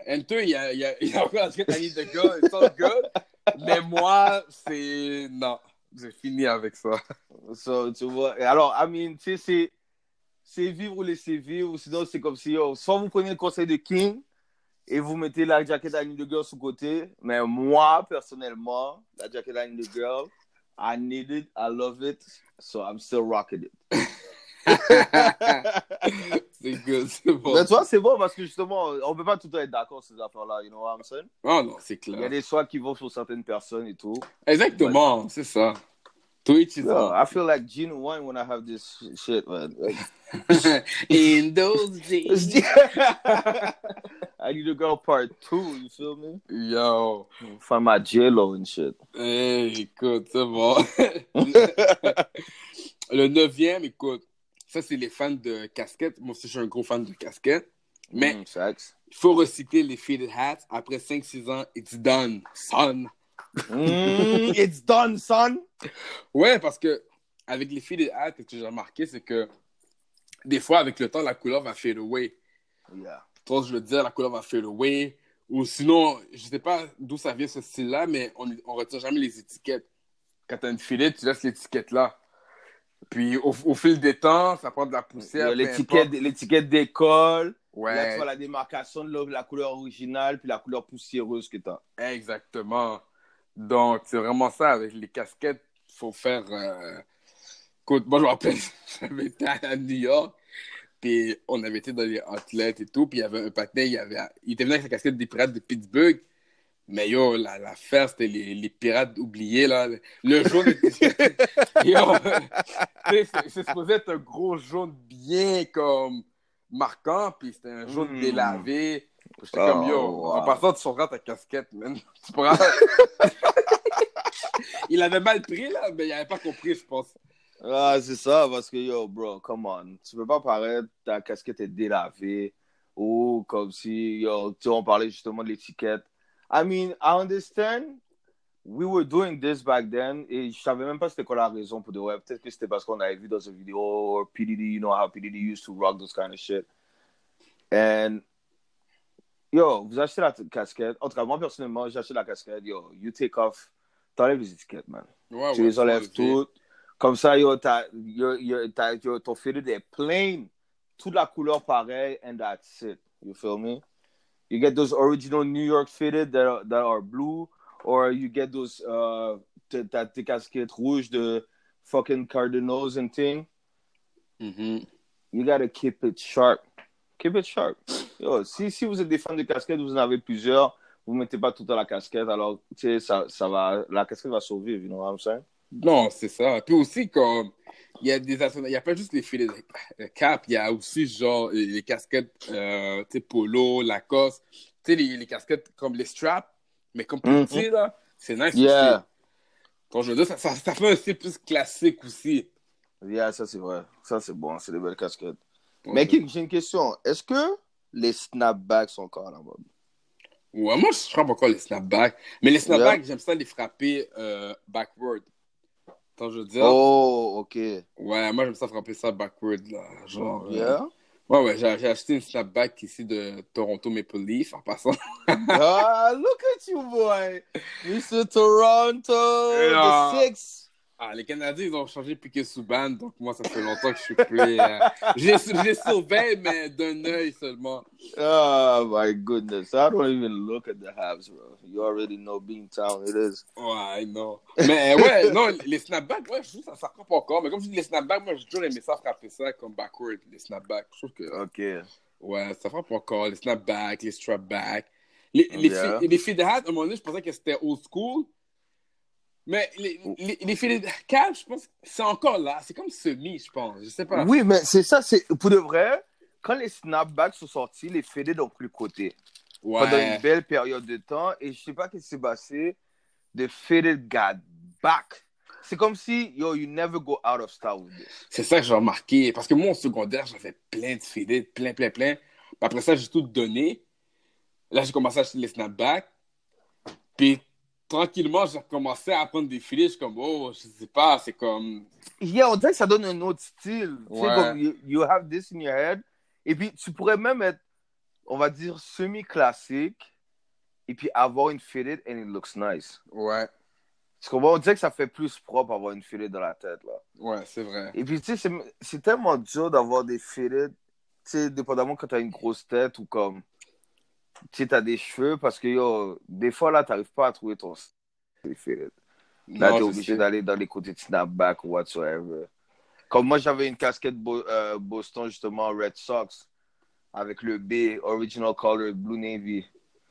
Enter, il y a, il y a, il y a jaquette Ali de it's all good. Mais moi, c'est. Non, j'ai fini avec ça. So, tu vois, alors, I mean, tu sais, c'est, vivre ou laisser vivre, sinon, c'est comme si, soit vous prenez le conseil de King et vous mettez la jacket I Need a Girl sous côté, mais moi, personnellement, la jacket I Need a Girl, I need it, I love it, so I'm still rocking it. C'est good, c'est bon. Mais tu vois, c'est bon parce que justement, on peut pas tout le temps être d'accord sur ces affaires-là, you know what I'm saying? Oh non, c'est Il y a clair. des choix qui vont sur certaines personnes et tout. Exactement, c'est ça. To each his Yo. I feel like Gene Wine when I have this shit, man. Like, <laughs> In those days. <laughs> I need a girl part two, you feel me? Yo. Find my J-Lo and shit. Hey, écoute, c'est bon. <laughs> Le neuvième, écoute, ça, c'est les fans de casquettes. Moi aussi, je suis un gros fan de casquettes. Mais Mm, il faut recycler les fitted hats. Après 5-6 ans, it's done, son. Mm, <laughs> it's done, son. Ouais, parce que avec les fitted hats, ce que j'ai remarqué, c'est que des fois, avec le temps, la couleur va fade away. Yeah. Toi, je veux dire, la couleur va fade away. Ou sinon, je sais pas d'où ça vient ce style-là, mais on, on retire jamais les étiquettes. Quand tu as une filette, tu laisses l'étiquette là. Puis au, au fil des temps, ça prend de la poussière. L'étiquette, d'école. Là, tu Ouais, vois la démarcation de la- couleur originale puis la couleur poussiéreuse que t'as. exactement. Donc, c'est vraiment ça. Avec les casquettes, il faut faire. euh, Écoute, moi, je me rappelle, <laughs> j'avais été à New York, puis on avait été dans les outlets et tout, puis il y avait un patin, il, avait... il était venu avec sa casquette des pirates de Pittsburgh. Mais yo, la- l'affaire, c'était les, les pirates oubliés, là. Le jaune était... <laughs> yo, <laughs> c'est supposé être un gros jaune bien comme marquant, puis c'était un jaune Mm. délavé. J'étais Oh, comme, yo, wow. en passant, tu sauveras ta casquette, man. <laughs> Tu pourras... il avait mal pris, là, mais il avait pas compris, je pense. Ah, c'est ça, parce que, yo, bro, come on. Tu peux pas paraître, ta casquette est délavée, ou comme si, yo, tu sais, on parlait justement de l'étiquette. I mean, I understand, we were doing this back then, et je savais même pas c'était quoi la raison pour de vrai. Peut-être que c'était parce qu'on avait vu dans une vidéo, or PDD, you know how PDD used to rock those kind of shit. And Yo, vous achetez la casquette. En tout cas, moi, personnellement, j'achète la casquette. Yo, you take off. T'enlèves les étiquettes, man. Ouais, tu ouais, les enlèves toutes. Comme ça, yo, t'as, yo, yo, t'as, yo, ton fitted est plain. Toute la couleur pareille, and that's it. You feel me? You get those original New York fitted that are, that are blue, or you get those, uh, t'as tes casquettes rouges de fucking Cardinals and thing. Mhm. You gotta keep it sharp. Keep it sharp. Yo, si, si vous êtes des fans de casquettes, vous en avez plusieurs, vous mettez pas tout dans la casquette, alors, ça, ça va, la casquette va survivre, you know what I'm saying? Non, c'est ça. Puis aussi, comme, il y a des il y a pas juste les filets de cap, il y a aussi, genre, les, casquettes, euh, tu sais, polo, Lacoste, tu sais, les, les casquettes comme les straps, mais comme Mhm. petit, là, c'est nice Yeah. aussi. Quand je veux dire, ça, ça, ça fait un style plus classique aussi. Yeah, ça c'est vrai. Ça c'est bon, c'est des belles casquettes. Ouais, Mais j'ai une question. Est-ce que les snapbacks sont encore la mode? Ouais, moi, je frappe encore les snapbacks. Mais les snapbacks, j'aime ça les frapper euh, backward. Attends, je veux dire? Oh, ok. Ouais, moi, j'aime ça frapper ça backward, là. Genre. euh, Yeah. Ouais, ouais, j'ai j'ai acheté une snapback ici de Toronto Maple Leaf en passant. <laughs> ah, look at you, boy. Mr. Toronto, Yeah. the six. Ah, les Canadiens, ils ont changé Piquet Souban, donc moi, ça fait longtemps que je suis plus. euh, les surveille, mais d'un œil seulement. Oh my goodness. I don't even look at the Habs, bro. You already know Beantown it is. Ouais, non. Mais ouais, non, les snapbacks, ouais, je trouve ça, ça frappe encore. Mais comme je dis, les snapbacks, moi, j'ai toujours aimé ça frapper ça comme backward, les snapbacks. Je trouve que, Ok. ouais, ça frappe encore. Les snapbacks, les strapbacks. Les, les, Yeah. filles, les filles de hat, à un moment donné, je pensais que c'était old school. Mais les, les, les filles de cap, je pense que c'est encore là. C'est comme semi, je pense. Je sais pas. Oui, mais c'est ça, c'est pour de vrai. Quand les snapbacks sont sortis, les faded ont pris le côté. pendant une Ouais. belle période de temps et je sais pas ce qui s'est passé. The faded got back. C'est comme si, yo, you never go out of style with this. C'est ça que j'ai remarqué. Parce que moi, au secondaire, j'avais plein de faded, plein, plein, plein. Après ça, j'ai tout donné. Là, j'ai commencé à acheter les snapbacks. Puis tranquillement, j'ai commencé à apprendre des filets. Je suis comme, oh, je sais pas, c'est comme. Yeah, on dirait que ça donne un autre style. Tu sais, comme you, you have this in your head. Et puis, tu pourrais même être, on va dire, semi-classique et puis avoir une faded and it looks nice. Ouais, Tu comprends? On dirait que ça fait plus propre avoir une faded dans la tête, là. ouais, c'est vrai. Et puis, tu sais, c'est- c'est tellement dur d'avoir des faded, tu sais, dépendamment quand t'as une grosse tête ou comme, tu t'as des cheveux, parce que, yo, des fois, là, t'arrives pas à trouver ton style faded. Là, t'es je obligé d'aller dans les côtés de snapback ou whatsoever. Comme moi, j'avais une casquette Bo- euh, Boston, justement, Red Sox, avec le B, Original Color, Blue Navy.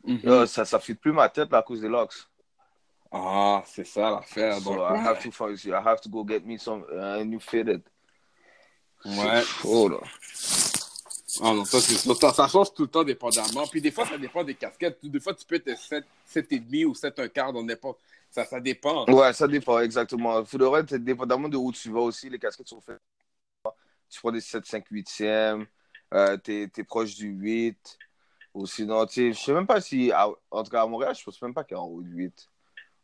Mhm. Yo, ça, ça fit plus ma tête, là, à cause des locks. Ah, c'est ça l'affaire. So Donc, I ouais. have to find, I have to go get me some uh, new fitted. Ouais. Oh, là. Ah non, ça c'est. Ça, ça change tout le temps dépendamment. Puis des fois, ça dépend des casquettes. Des fois, tu peux être 7, 7,5 ou 7 un quart dans n'importe. Ça, ça dépend. Ouais, ça dépend, exactement. Faudrait, être- dépendamment de où tu vas aussi, les casquettes sont faites. Tu prends des 7, 5, 8e, euh, t'es es proche du 8. Ou sinon, tu sais, je sais même pas si, à- en tout cas à Montréal, je pense même pas qu'il y a en haut de 8.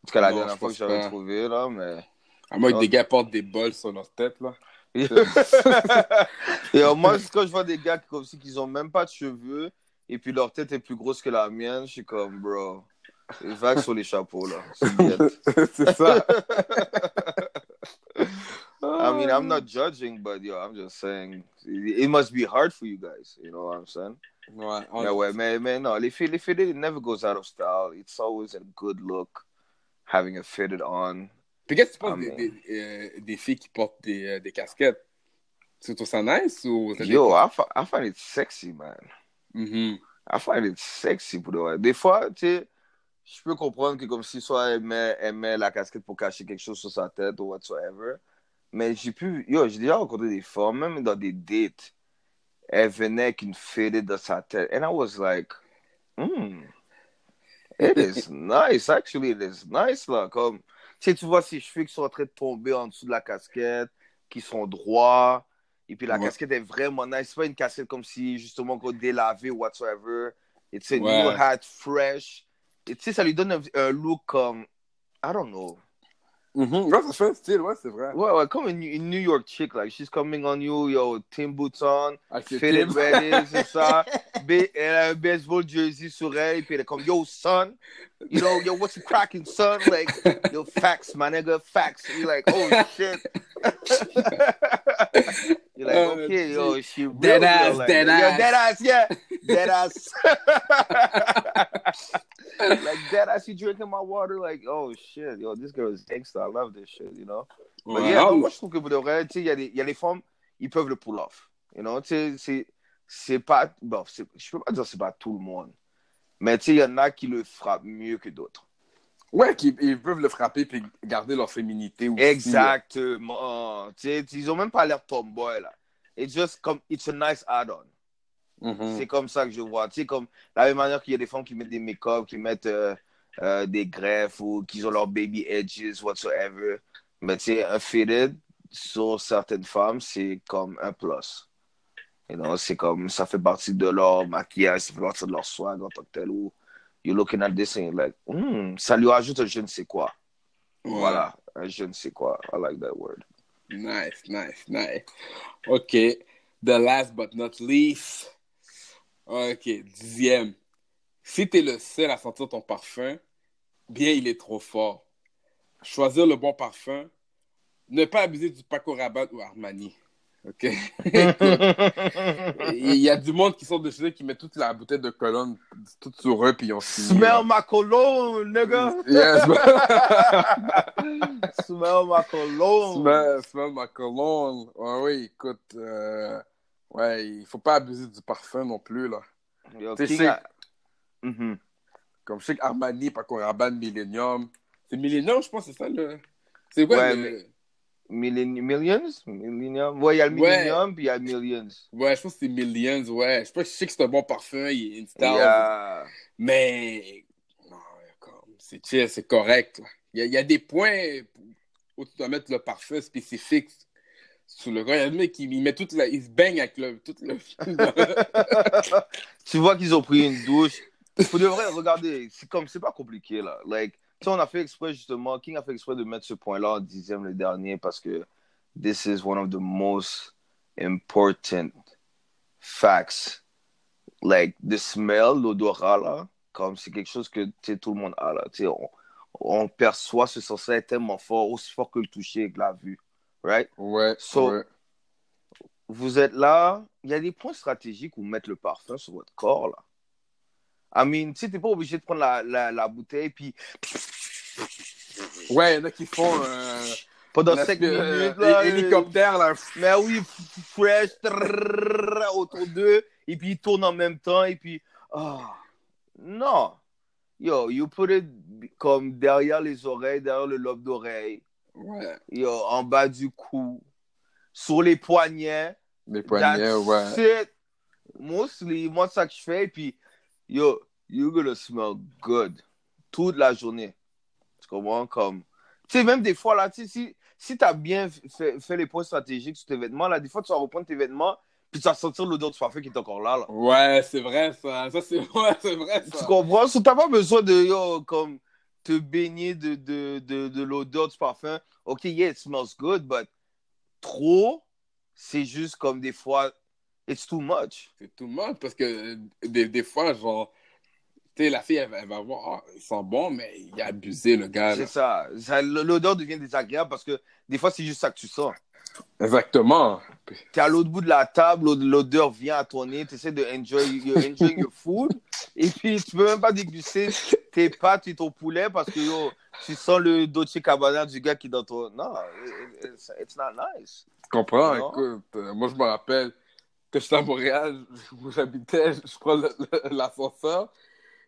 En tout cas, la Non, dernière fois que j'avais pas. trouvé, là, mais. À moins que des gars portent des bols sur leur tête, là. <laughs> et moi, quand je vois des gars qui, comme si, qu'ils ont même pas de cheveux, et puis leur tête est plus grosse que la mienne, je suis comme, bro, les vagues sur les chapeaux, là. C'est <laughs> ça. I mean, I'm not judging, but yo, I'm just saying, it must be hard for you guys. You know what I'm saying? Ouais. on- Yeah, ouais, mais, mais non, les fitted, fitted, it never goes out of style. It's always a good look having a fitted on. Puis qu'est-ce que tu penses Ah, des, euh, des filles qui portent des, euh, des casquettes? Tu trouves ça nice ou Yo? I, I find it sexy, man. Mhm. I find it sexy pour de. Des fois, tu sais, je peux comprendre que comme si soit elle met, elle met la casquette pour cacher quelque chose sur sa tête ou whatsoever. Mais j'ai pu, yo, j'ai déjà rencontré des femmes, même dans des dates, elle venait avec une fitted dans sa tête. And I was like, hmm, it is nice. Actually, it is nice, là. Comme, sais, tu vois ses cheveux qui sont en train de tomber en dessous de la casquette, qui sont droits. Et puis la Ouais. casquette est vraiment nice. C'est pas une casquette comme si, justement, qu'on délavait ou whatsoever. Et tu sais, Ouais. new hat, fresh. Et tu sais, ça lui donne un, un look comme, I don't know. Mhm. Ouais, ça fait un style, ouais, c'est vrai. Ouais, ouais, comme une, une New York chick, like, she's coming on you, yo, Tim boots on, Avec ses fitted Tim. ready, c'est ça. ba- elle a un baseball jersey sur elle, puis elle est comme, yo, son, you know, yo, what's cracking, son? Like, yo, facts, my nigga, facts. You're like, oh, shit. <laughs> You're like, Oh, okay, yo, she real, Dead ass, like, dead yo, ass. dead ass, yeah, dead ass. <laughs> <laughs> like, dead ass, you drinking my water? Like, oh, shit, yo, this girl is gangsta. I love this shit, you know? Yeah, non, non, moi, je trouve que pour de vrai, tu sais, il y, a des- femmes, ils peuvent le pull off. You know, tu sais, c'est, c'est pas, bon, je peux pas dire que c'est pas tout le monde. Mais tu sais, il y en a qui le frappent mieux que d'autres. Ouais, qu'ils ils peuvent le frapper puis garder leur féminité aussi. Exactement. Sais, ils ont même pas l'air tomboy, là. It's just comme, it's a nice add-on. Mhm. C'est comme ça que je vois. Tu sais, comme, la même manière qu'il y a des femmes qui mettent des make-up, qui mettent euh, euh, des greffes ou qui ont leurs baby edges, whatsoever. Mais tu sais, un fitted sur certaines femmes, c'est comme un plus. You know, c'est comme, ça fait partie de leur maquillage, ça fait partie de leur swag en tant que tel. Ou you're looking at this and you're like, hmm, ça lui rajoute un je ne sais quoi. Ouais. Voilà, un je ne sais quoi. I like that word. Nice, nice, nice. OK. The last but not least. OK, dixième. Si t'es le seul à sentir ton parfum, bien il est trop fort. Choisir le bon parfum. Ne pas abuser du Paco Rabanne ou Armani. OK? <laughs> Il y a du monde qui sort de chez eux qui met toute la bouteille de colonne toute sur eux puis ils ont fini. Smell my cologne, nigga. Yes, <laughs> Smell my cologne. Smell, smell ma cologne. Ouais, oui, écoute, euh, ouais, il faut pas abuser du parfum non plus, là. King c'est- a- Mhm. Comme je sais qu'Armani, Paco Rabanne, Millennium. C'est Millennium, je pense, c'est ça, le... C'est quoi, Ouais, le- mais- Millen- Millions? Millennium? Ouais, il y a le. Millennium, puis il y a le Millions. Ouais, je pense que c'est Millions, ouais. Je, pense, je sais que c'est un bon parfum, il est une a- mais... Non, c'est chill, c'est correct. Il y, a, il y a des points où tu dois mettre le parfum spécifique sous le gars. Il y a des mecs qui met toute la... Il se baigne avec le... Tout le... <laughs> tu vois qu'ils ont pris une douche. Pour de vrai, regardez, c'est comme, c'est pas compliqué, là. Like, on a fait exprès, justement, King a fait exprès de mettre ce point-là en dixième le dernier parce que this is one of the most important facts. Like, the smell, l'odorat, là, comme c'est quelque chose que, tout le monde a, là. On, on perçoit ce sens tellement fort, aussi fort que le toucher avec la vue. Right? Ouais, So- ouais. vous êtes là, il y a des points stratégiques où mettre le parfum sur votre corps, là. I mean, tu sais, t'es pas obligé de prendre la, la, la bouteille, puis Ouais, il y en a qui font euh, pendant la- 5 euh, minutes, là, hé- hélicoptère, là. euh, mais oui, fresh, trrrr, autour d'eux, et puis ils tournent en même temps, et puis, non. Yo, you put it comme derrière les oreilles, derrière le lobe d'oreille, Ouais, yo, en bas du cou, sur les poignets, les poignets, That's ouais. it. Mostly, moi, ça que je fais, puis, yo, you're gonna smell good toute la journée. Tu comprends? Comme, tu sais, même des fois, là, tu sais, si, si t'as bien fait, fait les points stratégiques sur tes vêtements, là, des fois, tu vas reprendre tes vêtements, puis tu vas sentir l'odeur du parfum qui est encore là, là. Ouais, c'est vrai, ça. Ça, c'est <laughs> ouais, c'est vrai, Tu ça. comprends? So, t'as pas besoin de, yo, comme, te baigner de, de, de, de l'odeur du parfum. OK, yeah, it smells good, but trop, c'est juste comme des fois, it's too much. C'est le monde parce que euh, des, des fois, genre, tu sais, la fille, elle, va- elle va voir, ah, ils sont bons, mais il a abusé, le gars. C'est ça. Ça- L'odeur devient désagréable parce que des fois, c'est juste ça que tu sens. Exactement. Tu es à l'autre bout de la table, l'od- l'odeur vient à ton nez, tu essaies de enjoy, you're enjoying your food, <laughs> et puis tu peux même pas déguster tes pâtes et ton poulet parce que yo, tu sens le Dolce Cabana du gars qui est dans ton. Non, it- it's, it's not nice. Tu comprends? Écoute, euh, moi, je me rappelle que j'étais à Montréal, où j'habitais, je, prends l'ascenseur,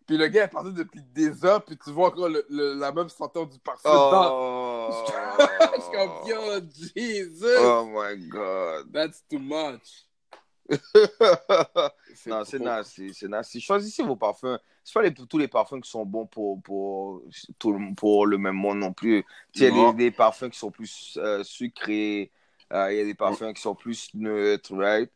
puis le gars est parti depuis des heures, puis tu vois encore le- le- la même senteur du parfum. Oh, <laughs> Je suis comme, yo, Jesus! oh my god. That's too much. <laughs> Non, c'est nasty, c'est nasty. Choisissez vos parfums. C'est pas les- tous les parfums qui sont bons pour, pour, tout le, pour le même monde non plus. Tu sais, Il y a des parfums qui sont plus euh, sucrés, euh, il y a des parfums qui sont plus neutres, right?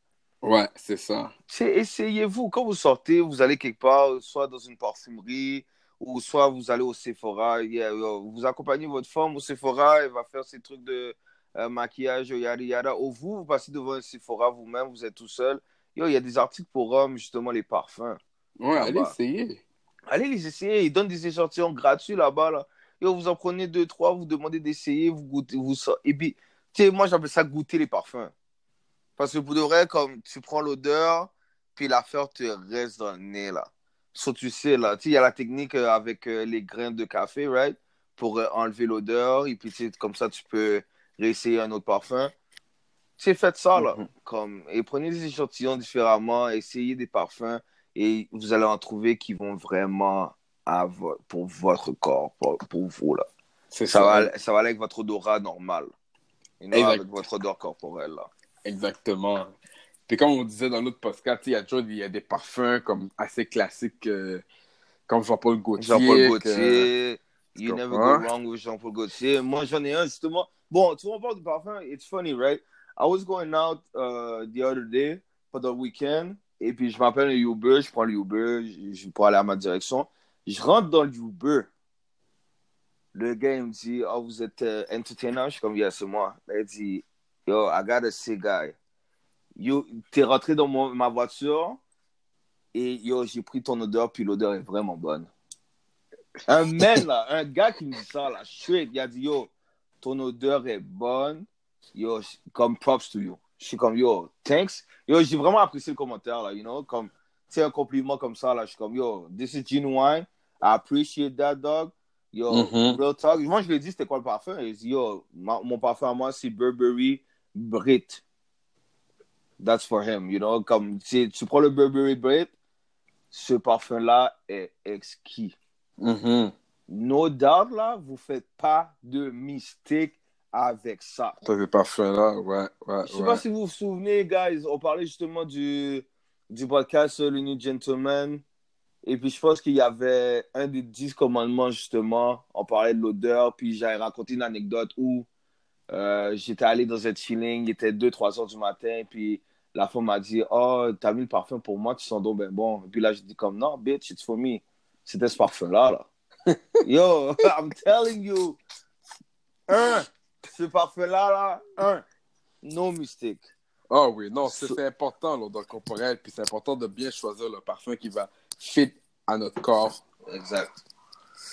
Ouais, c'est ça. Essayez-vous. Quand vous sortez, vous allez quelque part, soit dans une parfumerie, ou soit vous allez au Sephora. Yeah, yo, vous accompagnez votre femme au Sephora, elle va faire ses trucs de euh, maquillage, yada yada. Ou vous, vous passez devant un Sephora vous-même, vous êtes tout seul, il y a des articles pour hommes, justement, les parfums. Ouais, allez essayer. Allez les essayer. Ils donnent des échantillons gratuits là-bas. Là. Yo, vous en prenez deux, trois, vous demandez d'essayer, vous goûtez, vous sort- Et puis, tu sais, moi, j'appelle ça goûter les parfums. Parce que pour de vrai, comme tu prends l'odeur, puis l'affaire te reste dans le nez, là. So, tu sais, là, tu il y a la technique euh, avec euh, les grains de café, right? Pour euh, enlever l'odeur, et puis, comme ça, tu peux réessayer un autre parfum. Tu faites ça, là. Mhm. Comme, et prenez des échantillons différemment, essayez des parfums, et vous allez en trouver qui vont vraiment à vo- pour votre corps, pour, pour vous, là. C'est Ça va, ça va aller avec votre odorat normal. Et non Exact. avec votre odeur corporelle, là. Exactement. Puis comme on disait dans l'autre podcast, il y a toujours des, il y a des parfums comme assez classiques, euh, comme Jean-Paul Gaultier. Jean-Paul que- Gaultier. You tu never go wrong with Jean-Paul Gaultier. Moi, j'en ai un, justement. Bon, tu vois, on parle de parfum. It's funny, right? I was going out uh, the other day for the weekend. Et puis, je m'appelle le Uber. Je prends le Uber. Je, je pour aller à ma direction. Je rentre dans le Uber. Le gars, il me dit, oh, vous êtes euh, entertainer? Je suis comme, yeah, c'est moi. Il dit, yo, I got a sick guy. Yo, t'es rentré dans mon- ma voiture. Et yo, j'ai pris ton odeur, puis l'odeur est vraiment bonne. Un <laughs> man, là, un gars qui me dit ça, là, straight, il a dit, yo, ton odeur est bonne, yo, comme props to you. Je suis comme, yo, thanks. Yo, j'ai vraiment apprécié le commentaire, là, you know, comme, c'est un compliment comme ça, là, je suis comme, yo, this is genuine, I appreciate that, dog. Yo, Mhm. real talk. Moi, je lui ai dit, c'était quoi le parfum? Il dit, yo, ma- mon parfum à moi, c'est Burberry Brit. That's for him, you know, comme, tu, tu prends le Burberry Brit, ce parfum-là est exquis Mhm. no doubt, là, vous faites pas de mistake avec ça. Ces parfums-là, ouais, ouais, Je sais ouais. pas si vous vous souvenez, guys, on parlait justement du, du podcast Le New Gentleman. Et puis, je pense qu'il y avait un des dix commandements, justement. On parlait de l'odeur. Puis, j'avais raconté une anecdote où euh, j'étais allé dans un chilling. Il était 2-3 heures du matin. Puis, la femme m'a dit Oh, t'as mis le parfum pour moi, tu sens donc ben bon. Et puis là, je dis comme Non, bitch, it's for me. C'était ce parfum-là, là. <laughs> Yo, <laughs> I'm telling you. Un, ce parfum-là, là, un, no mistake. Ah oui, non, c'est So- important, l'odeur corporelle, puis c'est important de bien choisir le parfum qui va fit à notre corps. Exact.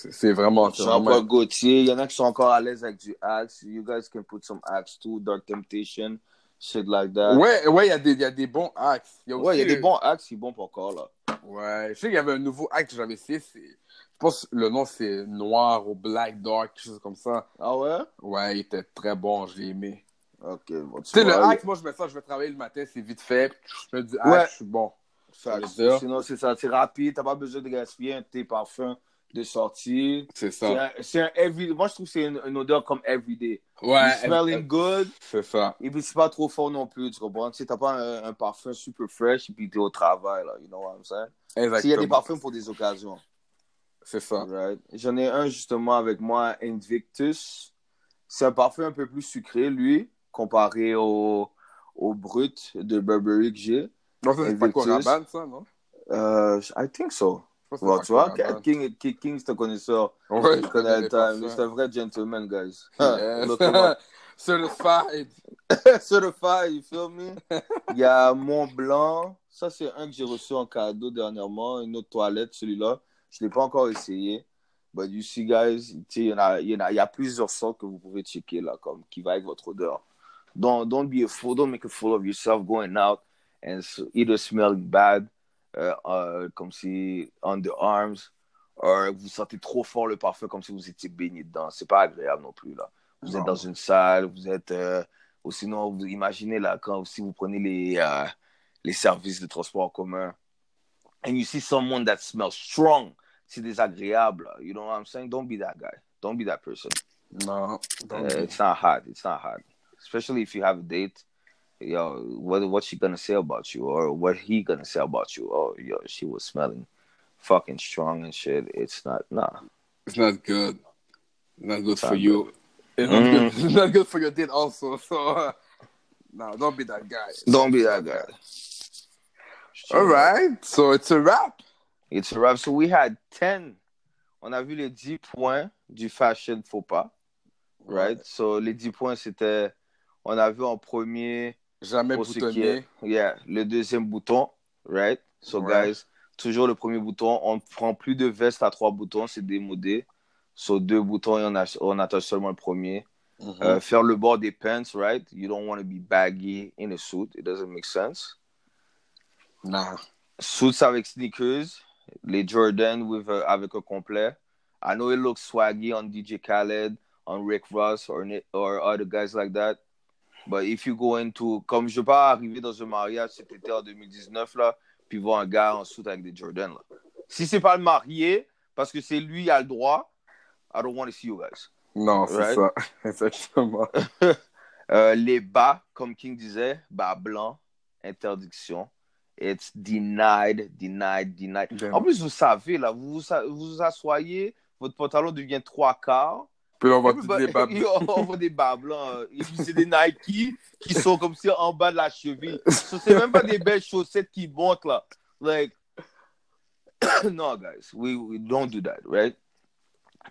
C'est vraiment... c'est Jean-Paul Gaultier, il y en a qui sont encore à l'aise avec du Axe. You guys can put some Axe too, Dark Temptation, shit like that. Ouais, ouais, il y, a des- y a des bons axes. Il y a Ouais, il y a des bons Axe qui sont bons pour corps, là. Ouais, je sais qu'il y avait un nouveau axe que j'avais essayé. Je pense que le nom c'est Noir ou Black Dark, quelque chose comme ça. Ah ouais? Ouais, il était très bon, je l'ai aimé. Ok, bon, tu sais, le axe, moi je mets ça, je vais travailler le matin, c'est vite fait. Je mets du axe, Ouais. je suis bon. Ça. Sinon, c'est ça, c'est rapide, t'as pas besoin de gaspiller un tes parfums de sortie. C'est ça. c'est un every... Moi, je trouve que c'est une, une odeur comme everyday. Ouais, smelling good, c'est ça. et puis c'est pas trop fort non plus, tu comprends? Tu sais, t'as pas un, un parfum super fresh, et puis t'es au travail, là, you know what I'm saying? Exactement. S'il y a des parfums pour des occasions. C'est ça. Right. J'en ai un justement avec moi, Invictus. C'est un parfum un peu plus sucré, lui, comparé au, au brut de Burberry que j'ai. Non, ça c'est pas. Rabanne, ça, non? Euh, I think so. Bon, tu vois. King, King, King c'est un connaisseur. Ouais, Je connais le les time. parfums. C'est un vrai gentleman, guys. Yes. Certified. Certified, you feel me? Il y a Mont Blanc. Ça, c'est un que j'ai reçu en cadeau dernièrement. Une autre toilette, celui-là. Je ne l'ai pas encore essayé. But you see, guys, tu sais, il y, en a, il y, en a, il y a plusieurs sortes que vous pouvez checker là, comme qui va avec votre odeur. Don't, don't be a fool. Don't make a fool of yourself going out and s- either smelling bad, comme si underarms, ou vous sentez trop fort le parfum comme si vous étiez baigné dedans. C'est pas agréable non plus là. Vous êtes dans une salle, vous êtes euh, ou sinon vous imaginez là quand si vous prenez les euh, les services de transport en commun and you see someone that smells strong, c'est désagréable. You know what I'm saying? Don't be that guy. Don't be that person. Non. Uh, it's not hot. It's not hot. Especially if you have a date. Yo, what what's she gonna say about you, or what he gonna say about you? Oh, yo, she was smelling fucking strong and shit. It's not. Nah. It's not good. Not good It's for not you. It's not, Mm. good. it's not good <laughs> for your date also. So, uh, no, don't be that guy. Don't be that guy. All right. So it's a wrap. It's a wrap. So we had 10. On a vu les 10 points du fashion faux pas. Right? So les 10 points, c'était. On a vu en premier Jamais Pour est, yeah, le deuxième bouton, right? So, guys, toujours le premier bouton. On ne prend plus de veste à trois boutons, c'est démodé. So, deux boutons et on, a- on attache seulement le premier. Mhm. Euh, faire le bord des pants, right? You don't want to be baggy in a suit. It doesn't make sense. Non. Suits avec sneakers, les Jordan with, uh, avec un complet. I know it looks swaggy on DJ Khaled, on Rick Ross, or, or other guys like that. But if you go into, comme je veux pas arriver dans un mariage cet été en 2019, là, puis voir un gars en suit avec des Jordan, là. Si c'est pas le marié, parce que c'est lui qui a le droit, I don't want to see you guys. Non, c'est Right? ça. <laughs> Exactement. <laughs> Euh, les bas, comme King disait, bas blanc, interdiction. It's denied, denied, denied. Bien. En plus, vous savez, là, vous vous, asseyez, votre pantalon devient trois quarts. Puis là, on va <laughs> <laughs> Et puis, tout bah, on voit des bas blancs. c'est des Nike qui sont comme si en bas de la cheville. So, c'est même pas des belles chaussettes qui montent, là. Like, <coughs> no, guys, we, we don't do that, right?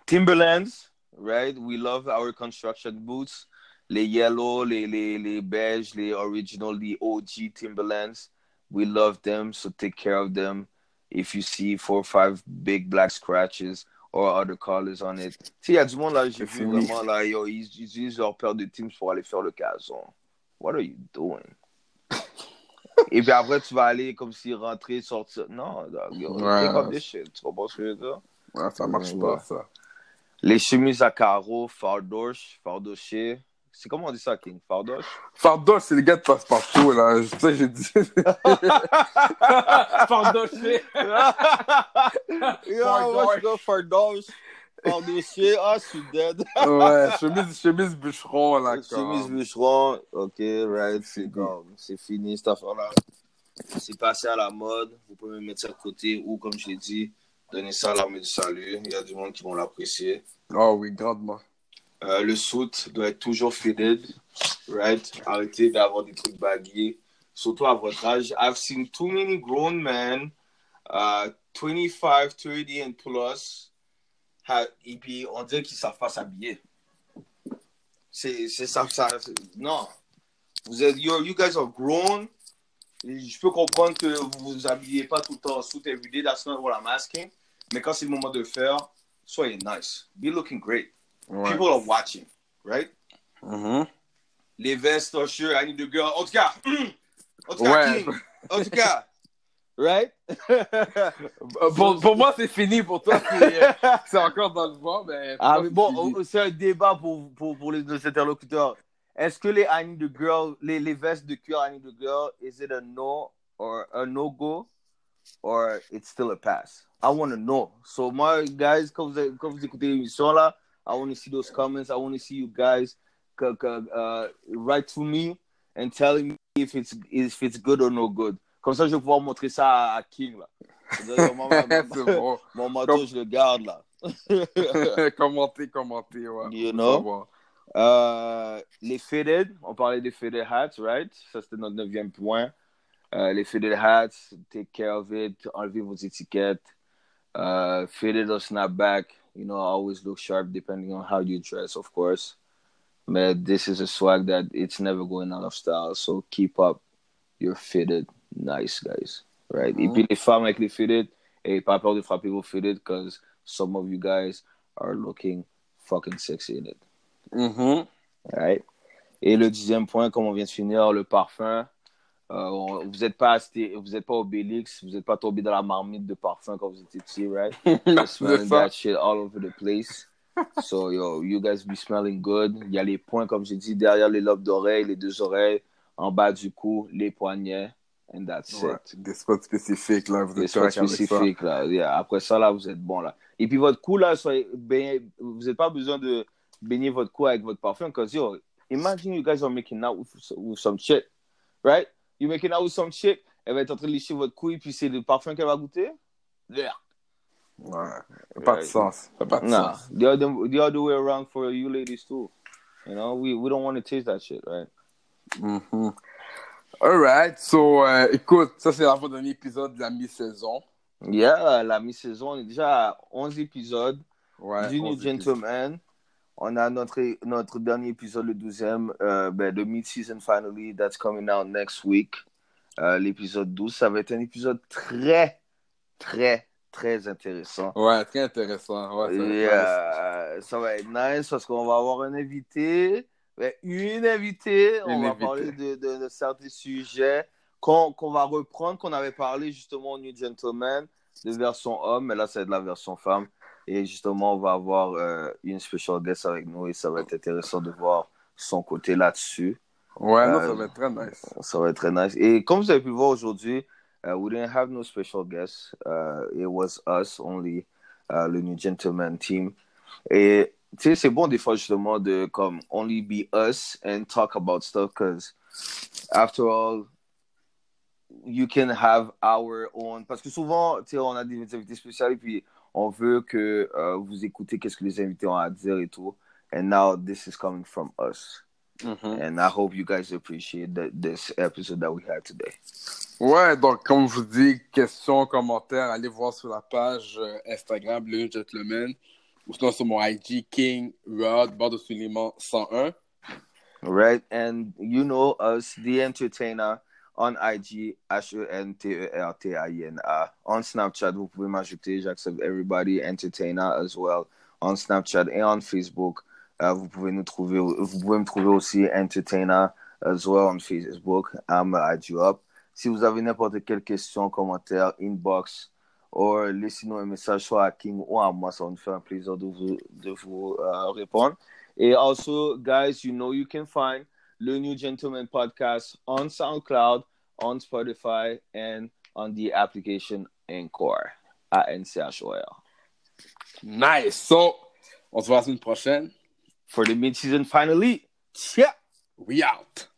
Timberlands, right? We love our construction boots. Les yellow, les, les, les beige, les original, the OG Timberlands. We love them, so take care of them. If you see four or five big black scratches or other colors on it. Tu sais, il y a du monde là, j'ai vu vraiment là, yo, ils, ils utilisent leur paire de Tims pour aller faire le gazon. What are you doing? <laughs> Et puis après, tu vas aller comme si rentrer, sortir. Non, dog, yo, Ouais. take off this shit. Tu comprends ce que je veux dire? Ouais, ça marche Ouais. pas, ça. Les chemises à carreaux, fardoche, fardoché. C'est comment on dit ça, King? Fardoche? Fardoche, c'est les gars de passe-partout, là. Tu sais, j'ai dit. Fardoché. <laughs> Yo, Fardoche. <laughs> moi, je go fardoche, fardoché. Ah, je suis dead. Ouais, chemise, chemise bûcheron, là. Chemise comme. bûcheron. Ok, right. C'est comme, c'est fini cette affaire-là. C'est passé à la mode. Vous pouvez mettre ça de côté ou, comme je l'ai dit, donner ça à l'armée du salut. Il y a du monde qui vont l'apprécier. Oh oui, grandement. Euh, le suit doit être toujours fitted, right? Arrêtez d'avoir des trucs baggy, surtout à votre âge. I've seen too many grown men, uh, 25, 30 and plus, et puis on dirait qu'ils savent pas s'habiller. C'est, ça, ça, non. Vous êtes, yo, you guys are grown. Je peux comprendre que vous vous habillez pas tout le temps en suit everyday, that's not what I'm asking. Mais quand c'est le moment de le faire, soyez nice. Be looking great Ouais. people are watching, right? Mm -hmm. Les vestes, oh, sure, I need the girl. En tout cas, en tout cas, Ouais. King. En tout cas, right? <laughs> Pour, pour moi, c'est fini. Pour toi, c'est euh, c'est encore dans le vent. Mais pour ah, moi, mais c'est bon, c'est un débat pour, pour, pour les, nos interlocuteurs. Est-ce que les I need the girl, les, les vestes de cuir I need the girl, is it a no or a no go or it's still a pass? I want to know. So, moi, guys, quand vous, quand vous écoutez l'émission là, I want to see those comments. I want to see you guys uh, write to me and telling me if it's, if it's good or no good. Comme ça, je vais pouvoir montrer ça à, King là. Mon, <laughs> c'est bon. mon manteau, je le garde là. <laughs> commenter, commenter, ouais. You know? Euh, les fitted, on parlait des fitted hats, right? Ça, c'était notre neuvième point. Euh, les fitted hats, take care of it, enlevez vos étiquettes. Uh, fitted or snapback, you know, always look sharp depending on how you dress, of course. But this is a swag that it's never going out of style, so keep up your fitted nice, guys, right? Et Mhm. puis les femmes avec les fitted, et pas peur de frapper vos fitted, because some of you guys are looking fucking sexy in it. Mm-hmm. Right. Et le dixième point, comme on vient de finir, le parfum. Euh, vous n'êtes pas, asté- vous êtes pas Obélix, vous n'êtes pas tombé dans la marmite de parfum quand vous étiez petit, right? <laughs> Smelling that shit all over the place. So, yo, you guys be smelling good. Il y a les points, comme j'ai dit, derrière les lobes d'oreilles, les deux oreilles, en bas du cou, les poignets, and that's Ouais, it. Des spots spécifiques, là. Vous Des êtes spots avec ça. spécifiques, là. Yeah, Après ça, là, vous êtes bon, là. Et puis, votre cou, là, soyez vous n'avez pas besoin de baigner votre cou avec votre parfum, because, yo, imagine you guys are making out with, with some shit, right? You making out with some shit, elle va être en train de lécher votre cou, et puis c'est le parfum qu'elle va goûter? Yeah. Ouais. Pas de Right. sens. Pas de Nah, sens. the other, the other way around for you ladies, too. You know, we, we don't want to taste that shit, right? Mhm. Alright. So, euh, écoute, ça, c'est l'avant-dernier épisode de la mi-saison. Yeah, la mi-saison, on est déjà à 11 épisodes. Ouais. du New Gentleman. On a notre, notre dernier épisode, le 12e, euh, ben, de Mid-Season Finally, that's coming out next week. Euh, l'épisode 12, ça va être un épisode très, très, très intéressant. Ouais, très intéressant. Ouais, ça, Et, ça va être nice parce qu'on va avoir un invité, ben, une invitée. Une on va parler de, de, de certains sujets qu'on qu'on va reprendre, qu'on avait parlé justement au New Gentleman, de version homme, mais là c'est de la version femme. Et justement, on va avoir euh, une special guest avec nous et ça va être intéressant de voir son côté là-dessus. ouais non, Euh, ça va être très nice. Ça va être très nice. Et comme vous avez pu le voir aujourd'hui, uh, we didn't have no special guests. Uh, it was us only, uh, le New Gentleman team. Et tu sais, c'est bon des fois justement de comme only be us and talk about stuff because after all, you can have our own. Parce que souvent, tu sais, on a des invités spéciaux et puis on veut que euh, vous écoutez qu'est-ce que les invités ont à dire et tout. And now this is coming from us. Mhm. And I hope you guys appreciate the, this episode that we had today. Ouais, donc comme je vous dis, questions, commentaires, allez voir sur la page euh, Instagram Le Gentleman ou sinon sur mon IG King Rod, barre de soulignement 101. Right? And you know us, The Entertainer, on IG, H-E-N-T-E-R-T-I-N-A. On Snapchat, vous pouvez m'ajouter, j'accepte everybody, Entertainer as well. On Snapchat et on Facebook, euh, vous pouvez nous trouver, vous pouvez me trouver aussi Entertainer as well on Facebook. I'm add you up. Si vous avez n'importe quelle question, commentaire, inbox, ou laissez-nous un message soit à King ou à moi, ça va nous faire un plaisir de vous, de vous euh, répondre. Et also, guys, you know you can find the New Gentleman podcast on SoundCloud, on Spotify, and on the application Encore à NCHOL. Nice! So, on se voit la semaine prochaine. For the mid-season finally, yeah! We out!